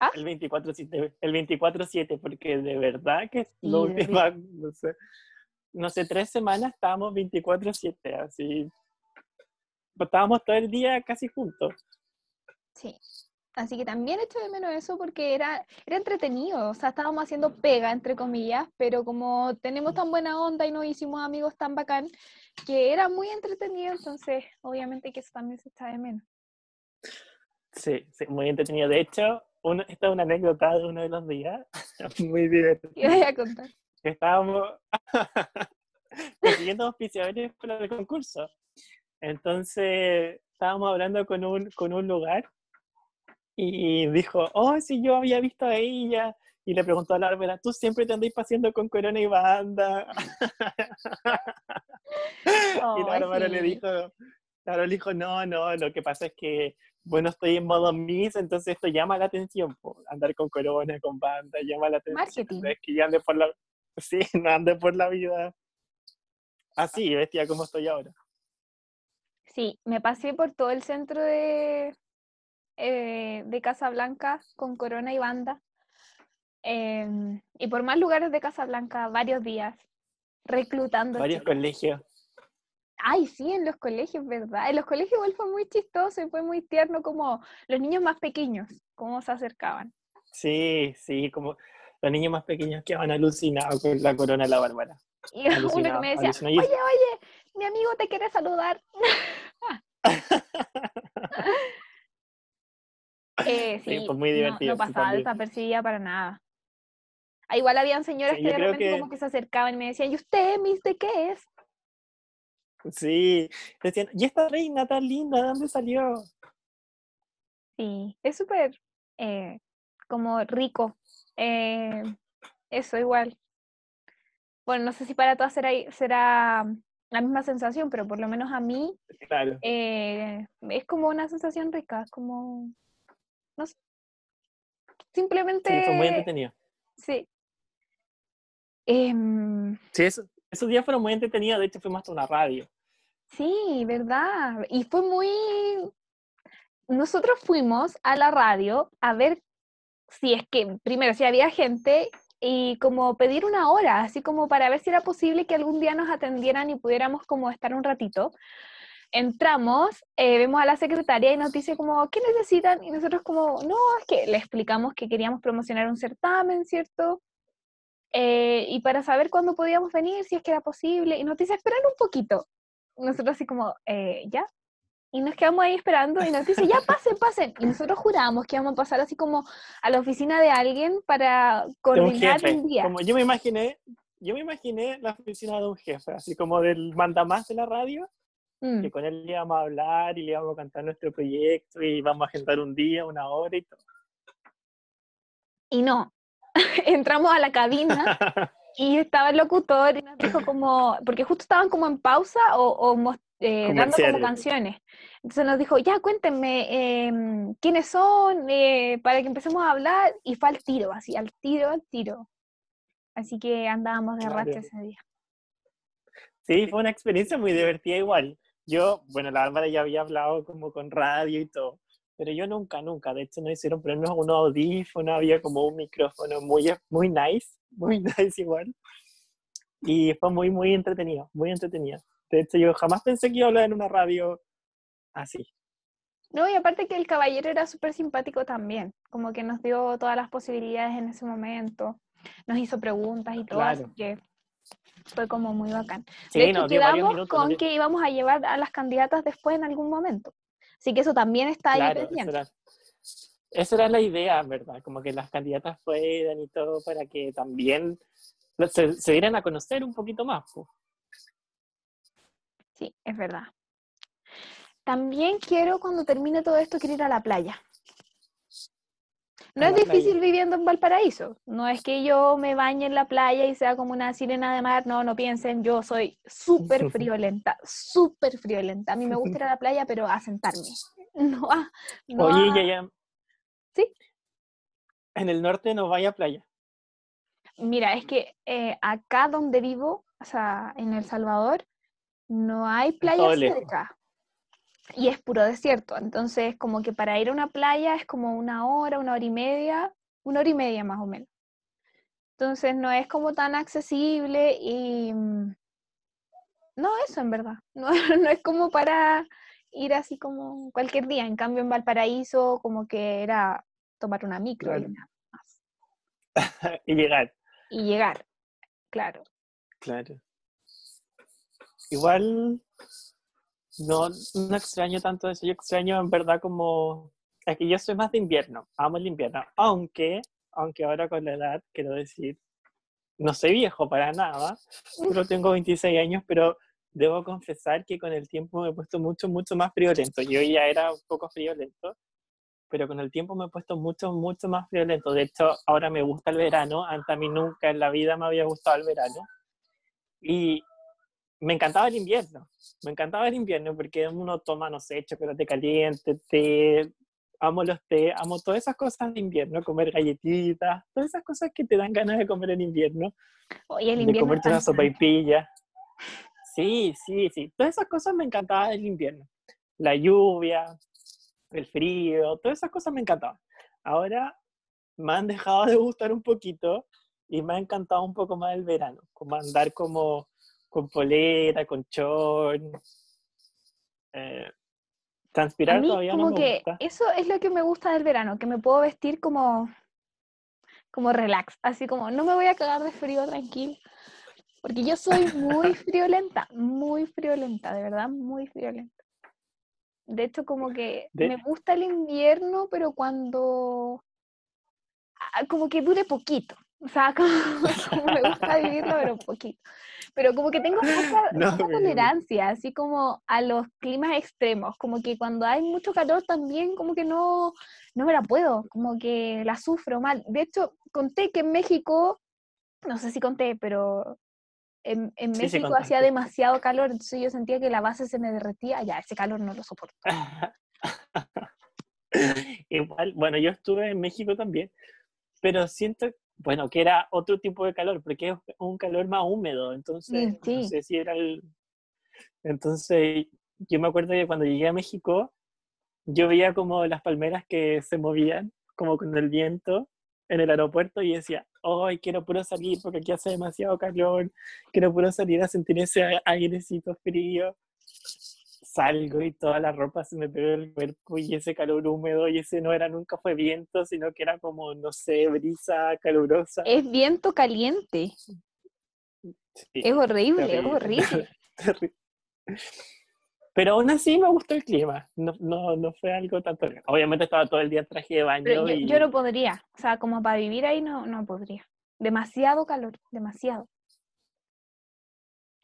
¿Ah? El 24-7, el 24-7, porque de verdad que es lo último, no sé, no sé, tres semanas estábamos 24-7, así. Estábamos todo el día casi juntos. Sí. Así que también echo de menos eso porque era, era entretenido, o sea, estábamos haciendo pega, entre comillas, pero como tenemos tan buena onda y nos hicimos amigos tan bacán, que era muy entretenido, entonces obviamente que eso también se echa de menos. Sí, sí, muy entretenido. De hecho, esta es una anécdota de uno de los días, muy divertido. ¿Qué voy a contar? Estábamos consiguiendo auspiciadores para el concurso. Entonces, estábamos hablando con un, con un lugar y dijo, oh, si yo había visto a ella. Y le preguntó a la Bárbara, ¿tú siempre te andáis paseando con Corona y Banda? y la Bárbara le dijo, claro, le dijo, no, no, lo que pasa es que, bueno, estoy en modo Miss, entonces esto llama la atención, andar con Corona, con Banda, llama la atención. Marketing. Es que ya ande por la, sí, no ande por la vida así, bestia, como estoy ahora. Sí, me pasé por todo el centro de, eh, de Casablanca con Corona y Banda. Em, y por más lugares de Casablanca, varios días, reclutando. Varios colegios. Ay, sí, en los colegios, ¿verdad? En los colegios igual fue muy chistoso y fue muy tierno como los niños más pequeños, cómo se acercaban. Sí, sí, como los niños más pequeños que van alucinados con la corona de la Bárbara. Y uno que me decía, oye, oye, mi amigo te quiere saludar. Eh, Sí, fue muy divertido. No, pasaba desapercibida para nada. Ah, igual habían señoras que de repente como que se acercaban y me decían, ¿y usted, Miss, de qué es? Sí, decían, ¿y esta reina tan linda, de dónde salió? Sí, es súper eh, como rico. Eh, eso igual. Bueno, no sé si para todas será, será la misma sensación, pero por lo menos a mí claro. Eh, es como una sensación rica, es como, no sé, simplemente... Sí, fue muy entretenido. Sí. Em, sí, esos días fueron muy entretenidos, de hecho fuimos hasta una radio. Sí, verdad. Y fue muy... Nosotros fuimos a la radio a ver si es que, primero, si había gente y como pedir una hora, así como para ver si era posible que algún día nos atendieran y pudiéramos como estar un ratito. Entramos, eh, vemos a la secretaria y nos dice como, ¿qué necesitan? Y nosotros como, no, es que le explicamos que queríamos promocionar un certamen, ¿cierto? Eh, y para saber cuándo podíamos venir, si es que era posible, y nos dice, esperar un poquito. Nosotros así como, eh, ¿ya? Y nos quedamos ahí esperando y nos dice, ya pasen, pasen. Y nosotros juramos que íbamos a pasar así como a la oficina de alguien para coordinar un, día. Como yo me imaginé, yo me imaginé la oficina de un jefe, así como del mandamás de la radio, mm. que con él íbamos a hablar y le íbamos a cantar nuestro proyecto y íbamos a agendar un día, una hora y todo. Y no, entramos a la cabina y estaba el locutor y nos dijo como, porque justo estaban como en pausa o, o eh, dando como canciones. Entonces nos dijo, ya cuéntenme em, quiénes son, eh, para que empecemos a hablar, y fue al tiro, así, al tiro, al tiro. Así que andábamos de racha ese día. Sí, fue una experiencia muy divertida igual. Yo, bueno, la Álvara ya había hablado como con radio y todo, pero yo nunca, nunca, de hecho nos hicieron ponernos unos audífonos, había como un micrófono muy, muy nice, muy nice igual. Y fue muy, muy entretenido, muy entretenido. De hecho, yo jamás pensé que iba a hablar en una radio así. No, y aparte que el caballero era súper simpático también, como que nos dio todas las posibilidades en ese momento, nos hizo preguntas y todo, así que fue como muy bacán. Sí, de hecho, quedamos con que íbamos a llevar a las candidatas después en algún momento. Así que eso también está ahí pendiente. Esa era, la idea, ¿verdad? Como que las candidatas fueran y todo para que también se, se dieran a conocer un poquito más. Pues. Sí, es verdad. También quiero, cuando termine todo esto, quiero ir a la playa. No es difícil viviendo en Valparaíso. No es que yo me bañe en la playa y sea como una sirena de mar. No, no piensen, yo soy súper friolenta, súper friolenta. A mí me gusta ir a la playa, pero a sentarme. No, Oye, ya, ya. ¿Sí? En el norte no vaya a playa. Mira, es que eh, acá donde vivo, o sea, en El Salvador, no hay playa cerca. Y es puro desierto. Entonces, como que para ir a una playa es como una hora, una hora y media, una hora y media más o menos. Entonces, no es como tan accesible y... Mm, no, eso en verdad. No, no es como para ir así como cualquier día. En cambio, en Valparaíso, como que era tomar una micro y y llegar. Y llegar, claro. Claro. Igual no, no extraño tanto eso, yo extraño en verdad como... Que yo soy más de invierno, amo el invierno, aunque, aunque ahora con la edad, quiero decir, no soy viejo para nada, solo tengo 26 años, pero debo confesar que con el tiempo me he puesto mucho, mucho más friolento. Yo ya era un poco friolento, pero con el tiempo me he puesto mucho, mucho más friolento. De hecho, ahora me gusta el verano, antes a mí nunca en la vida me había gustado el verano. Y me encantaba el invierno, me encantaba el invierno porque uno toma, no sé, chocolate caliente, té, amo los té, amo todas esas cosas de invierno, comer galletitas, todas esas cosas que te dan ganas de comer en invierno. Oye, el invierno. De comerte una sopa y pilla. Sí, sí, sí, todas esas cosas me encantaban del invierno. La lluvia, el frío, todas esas cosas me encantaban. Ahora me han dejado de gustar un poquito y me ha encantado un poco más el verano, como andar como con polera, con short. Eh, transpirar todavía como no que Eso es lo que me gusta del verano, que me puedo vestir como, como relax, así como no me voy a cagar de frío tranquilo. Porque yo soy muy friolenta, muy friolenta, de verdad, muy friolenta. De hecho, como que me gusta el invierno, pero cuando... Ah, como que dure poquito. O sea, como, me gusta vivirlo, pero poquito. Pero como que tengo poca, tolerancia, así como a los climas extremos. Como que cuando hay mucho calor también, como que no, no me la puedo, como que la sufro mal. De hecho, conté que en México, no sé si conté, pero en, México hacía demasiado calor, entonces yo sentía que la base se me derretía, ya, ese calor no lo soporto. Igual, bueno, yo estuve en México también, pero siento, bueno, que era otro tipo de calor, porque es un calor más húmedo, entonces, no sé si era el... Entonces, yo me acuerdo que cuando llegué a México, yo veía como las palmeras que se movían, como con el viento, en el aeropuerto y decía, hoy quiero puro salir porque aquí hace demasiado calor, quiero puro salir a sentir ese airecito frío. Salgo y toda la ropa se me pegó el cuerpo y ese calor húmedo y ese no era nunca fue viento, sino que era como, no sé, brisa calurosa. Es viento caliente. es horrible, es horrible. Pero aún así me gustó el clima, no, no, no fue algo tanto... Obviamente estaba todo el día en traje de baño. Yo, yo, no podría, o sea, como para vivir ahí no, no podría. Demasiado calor, demasiado.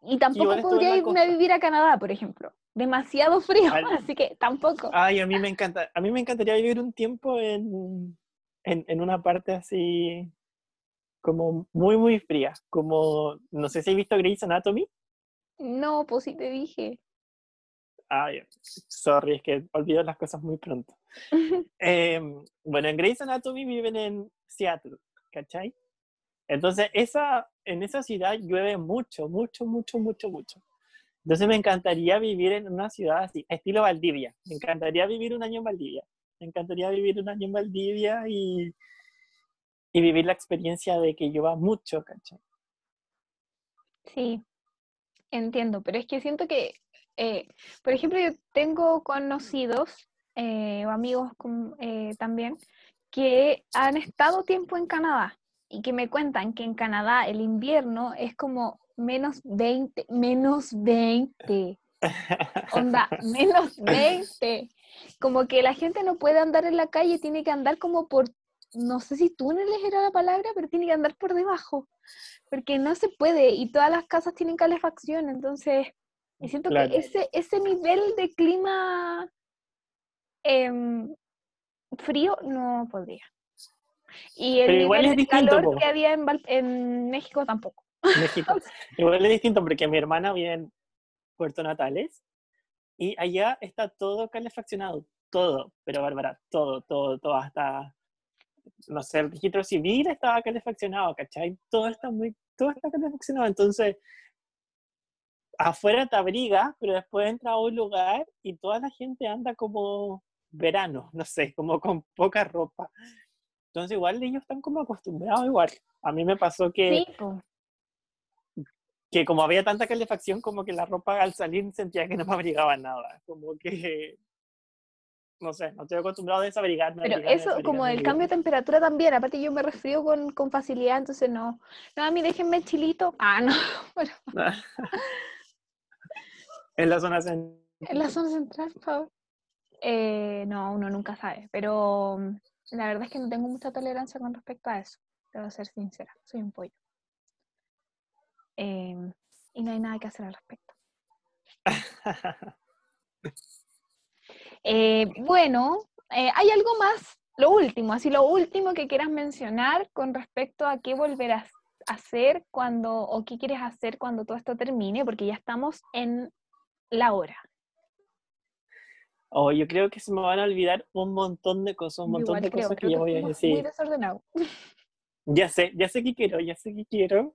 Y tampoco podría irme a vivir a Canadá, por ejemplo. Demasiado frío, así que tampoco. Ay, a mí me encanta, a mí me encantaría vivir un tiempo en, en, en una parte así como muy, muy fría. Como, no sé si has visto Grey's Anatomy. No, pues sí te dije. Ay, sorry, es que olvido las cosas muy pronto. Em, bueno, en Grey's Anatomy viven en Seattle, ¿cachai? Entonces, esa, en esa ciudad llueve mucho, mucho, mucho, mucho, mucho. Entonces me encantaría vivir en una ciudad así, estilo Valdivia. Me encantaría vivir un año en Valdivia. Me encantaría vivir un año en Valdivia y, y vivir la experiencia de que llueva mucho, ¿cachai? Sí, entiendo, pero es que siento que eh, por ejemplo, yo tengo conocidos eh, o amigos eh, también que han estado tiempo en Canadá y que me cuentan que en Canadá el invierno es como menos 20, menos 20. Onda, menos 20. Como que la gente no puede andar en la calle, tiene que andar como por, no sé si túneles era la palabra, pero tiene que andar por debajo, porque no se puede y todas las casas tienen calefacción, entonces y siento que ese, ese nivel de clima em, frío no podría. Y el nivel de calor que había en, en México tampoco. México. igual es distinto porque mi hermana vive en Puerto Natales y allá está todo calefaccionado, todo, pero Bárbara, todo, todo, todo, hasta, no sé, el registro civil estaba calefaccionado, ¿cachai? Todo está muy, todo está calefaccionado, entonces afuera te abriga, pero después entra a un lugar y toda la gente anda como verano, no sé, como con poca ropa. Entonces igual ellos están como acostumbrados igual. A mí me pasó que, que como había tanta calefacción, como que la ropa al salir sentía que no me abrigaba nada. Como que, no sé, no estoy acostumbrado a desabrigarme. Pero eso, como el cambio de temperatura también, aparte yo me resfrío con, con facilidad, entonces no. No, a mí déjenme chilito. Ah, no. En la zona central. En la zona central, por favor. Eh, no, uno nunca sabe, pero mm, la verdad es que no tengo mucha tolerancia con respecto a eso, debo ser sincera, soy un pollo. Em, y no hay nada que hacer al respecto. Eh, bueno, eh, ¿hay algo más? Lo último, así lo último que quieras mencionar con respecto a qué volverás a hacer cuando, o qué quieres hacer cuando todo esto termine, porque ya estamos en la hora? Oh, yo creo que se me van a olvidar un montón de cosas, un montón de cosas que, yo voy a decir. Muy desordenado. Ya sé, ya sé que quiero, ya sé que quiero.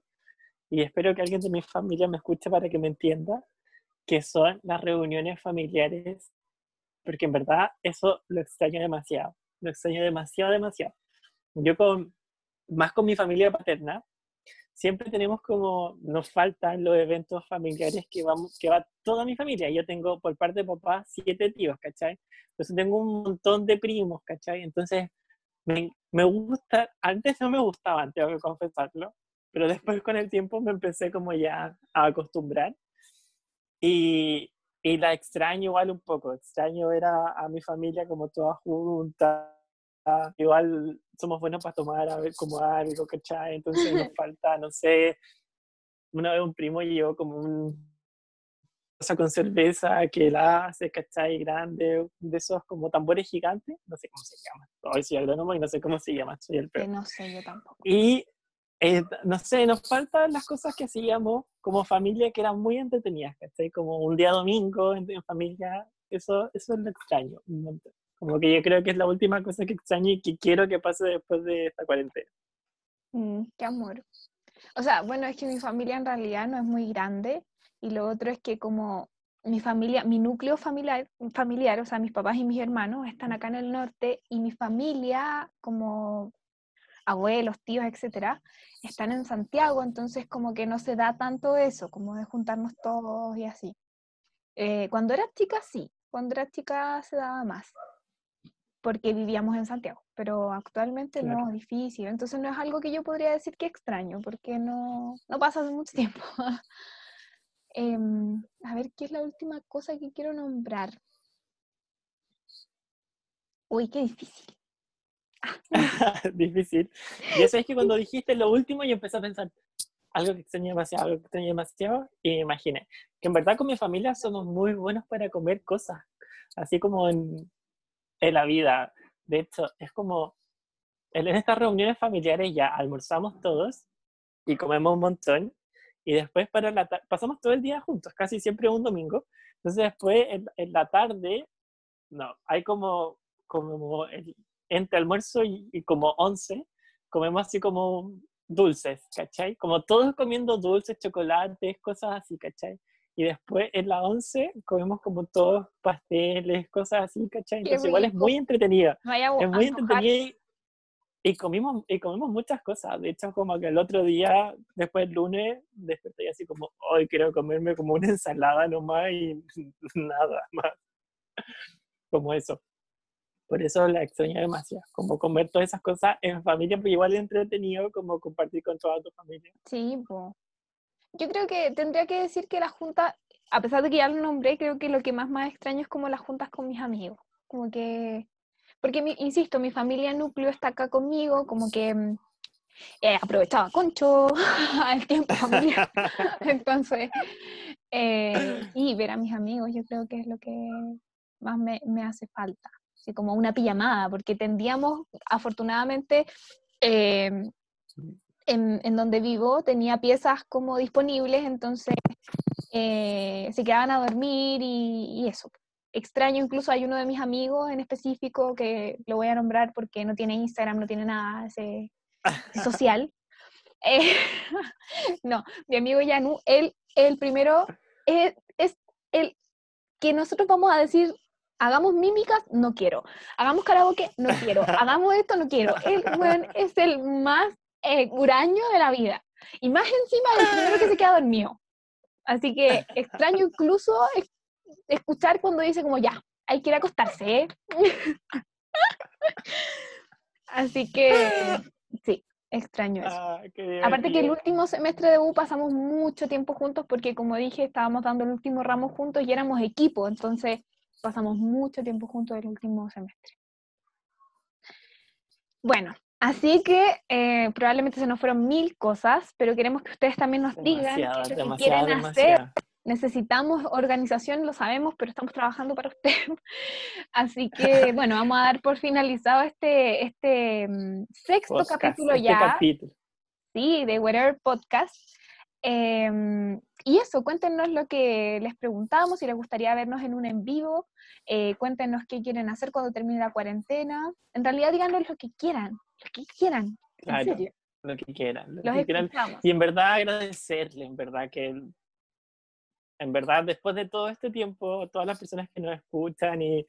Y espero que alguien de mi familia me escuche para que me entienda que son las reuniones familiares, porque en verdad eso lo extraño demasiado, lo extraño demasiado, demasiado. Yo con, más con mi familia paterna, siempre tenemos como, nos faltan los eventos familiares que, vamos, que va toda mi familia. Yo tengo por parte de papá siete tíos, ¿cachai? Entonces tengo un montón de primos, ¿cachai? Entonces me, me gusta, antes no me gustaban, tengo que confesarlo, pero después con el tiempo me empecé como ya a acostumbrar. Y y la extraño igual un poco, extraño ver a, mi familia como toda junta, igual somos buenos para tomar a ver como algo, ¿cachai? Entonces nos falta, no sé, una vez un primo llevó como un cosa con cerveza que la hace, ¿cachai? Grande, de esos como tambores gigantes, no sé cómo se llama. Hoy soy agrónomo y no sé cómo se llama, soy el peor. No sé, yo tampoco. Y, eh, no sé, nos faltan las cosas que hacíamos como familia que eran muy entretenidas, ¿cachai? Como un día domingo en, familia, eso, eso es lo extraño, Como que yo creo que es la última cosa que extraño y que quiero que pase después de esta cuarentena. Mm, qué amor. O sea, bueno, es que mi familia en realidad no es muy grande y lo otro es que como mi familia, mi núcleo familiar, familiar, o sea, mis papás y mis hermanos están acá en el norte y mi familia, como abuelos, tíos, etcétera, están en Santiago, entonces como que no se da tanto eso, como de juntarnos todos y así. Eh, cuando era chica, sí, cuando era chica se daba más, porque vivíamos en Santiago, pero actualmente no, es difícil, entonces no es algo que yo podría decir que extraño, porque no, no pasa hace mucho tiempo. Em, a ver, ¿qué es la última cosa que quiero nombrar? Uy, qué difícil. difícil. Ya sabes que cuando dijiste lo último, yo empecé a pensar algo que extraño demasiado, algo que demasiado, y me imaginé que en verdad con mi familia somos muy buenos para comer cosas, así como en, en la vida. De hecho, es como en estas reuniones familiares ya almorzamos todos y comemos un montón y después para la pasamos todo el día juntos, casi siempre un domingo. Entonces después en, la tarde, no, hay como, como entre almuerzo y, como once, comemos así como dulces, ¿cachai? Como todos comiendo dulces, chocolates, cosas así, ¿cachai? Y después en la once comemos como todos pasteles, cosas así, ¿cachai? Entonces igual es muy entretenido. es muy entretenido y comimos, y comimos muchas cosas. De hecho, como que el otro día, después del lunes, desperté así como, hoy quiero comerme como una ensalada nomás y nada más. Como eso. Por eso la extraño demasiado. Como comer todas esas cosas en familia, porque igual es entretenido como compartir con toda tu familia. Sí, pues. Yo creo que tendría que decir que la junta, a pesar de que ya lo nombré, creo que lo que más más extraño es como las juntas con mis amigos. Como que porque, insisto, mi familia núcleo está acá conmigo, como que mm, eh, aprovechaba concho el tiempo familiar. Entonces, eh, y ver a mis amigos, yo creo que es lo que más me, me hace falta. Así como una pijamada, porque tendíamos, afortunadamente, eh, en, donde vivo tenía piezas como disponibles, entonces eh, se quedaban a dormir y, eso extraño, incluso hay uno de mis amigos en específico que lo voy a nombrar porque no tiene Instagram, no tiene nada social. Eh, no, mi amigo Yanu, él, el primero, es el que nosotros vamos a decir, hagamos mímicas, no quiero, hagamos karaoke, no quiero, hagamos esto, no quiero. Él, bueno, es el más eh, huraño de la vida. Y más encima el primero que se queda dormido. Así que extraño incluso escuchar cuando dice como ya, hay que ir a acostarse. ¿eh? Así que sí, extraño eso. Ah, Aparte que el último semestre de U pasamos mucho tiempo juntos porque como dije, estábamos dando el último ramo juntos y éramos equipo, entonces pasamos mucho tiempo juntos el último semestre. Bueno, así que eh, probablemente se nos fueron mil cosas, pero queremos que ustedes también nos digan qué quieren hacer necesitamos organización, lo sabemos, pero estamos trabajando para usted. Así que, bueno, vamos a dar por finalizado este, este mm, sexto capítulo este ya. Sí, de Whatever Podcast. Em, y eso, cuéntenos lo que les preguntamos, si les gustaría vernos en un en vivo, eh, cuéntenos qué quieren hacer cuando termine la cuarentena. En realidad, díganos lo que quieran, lo que quieran. Claro, lo que quieran. Lo que quieran. Y en verdad agradecerle, en verdad que en verdad, después de todo este tiempo, todas las personas que nos escuchan y,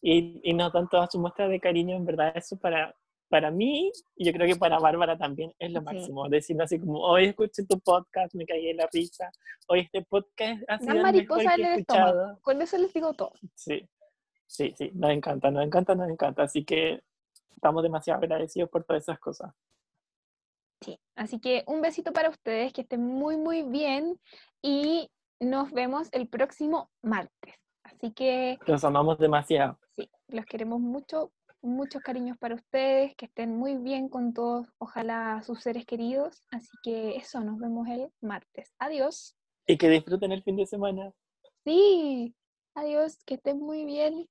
y, y nos dan todas sus muestras de cariño, en verdad, eso para, para mí, y yo creo que para Bárbara también es lo máximo. Decirlo así como, hoy escuché tu podcast, me caí en la risa, hoy este podcast ha sido el mejor que he escuchado. Con eso les digo todo. Sí, sí, sí, nos encanta, nos encanta, nos encanta. Así que estamos demasiado agradecidos por todas esas cosas. Sí, así que un besito para ustedes, que estén muy, muy bien y nos vemos el próximo martes. Así que... Los amamos demasiado. Sí, los queremos mucho. Muchos cariños para ustedes, que estén muy bien con todos, ojalá sus seres queridos. Así que eso, nos vemos el martes. Adiós. Y que disfruten el fin de semana. Sí, adiós, que estén muy bien.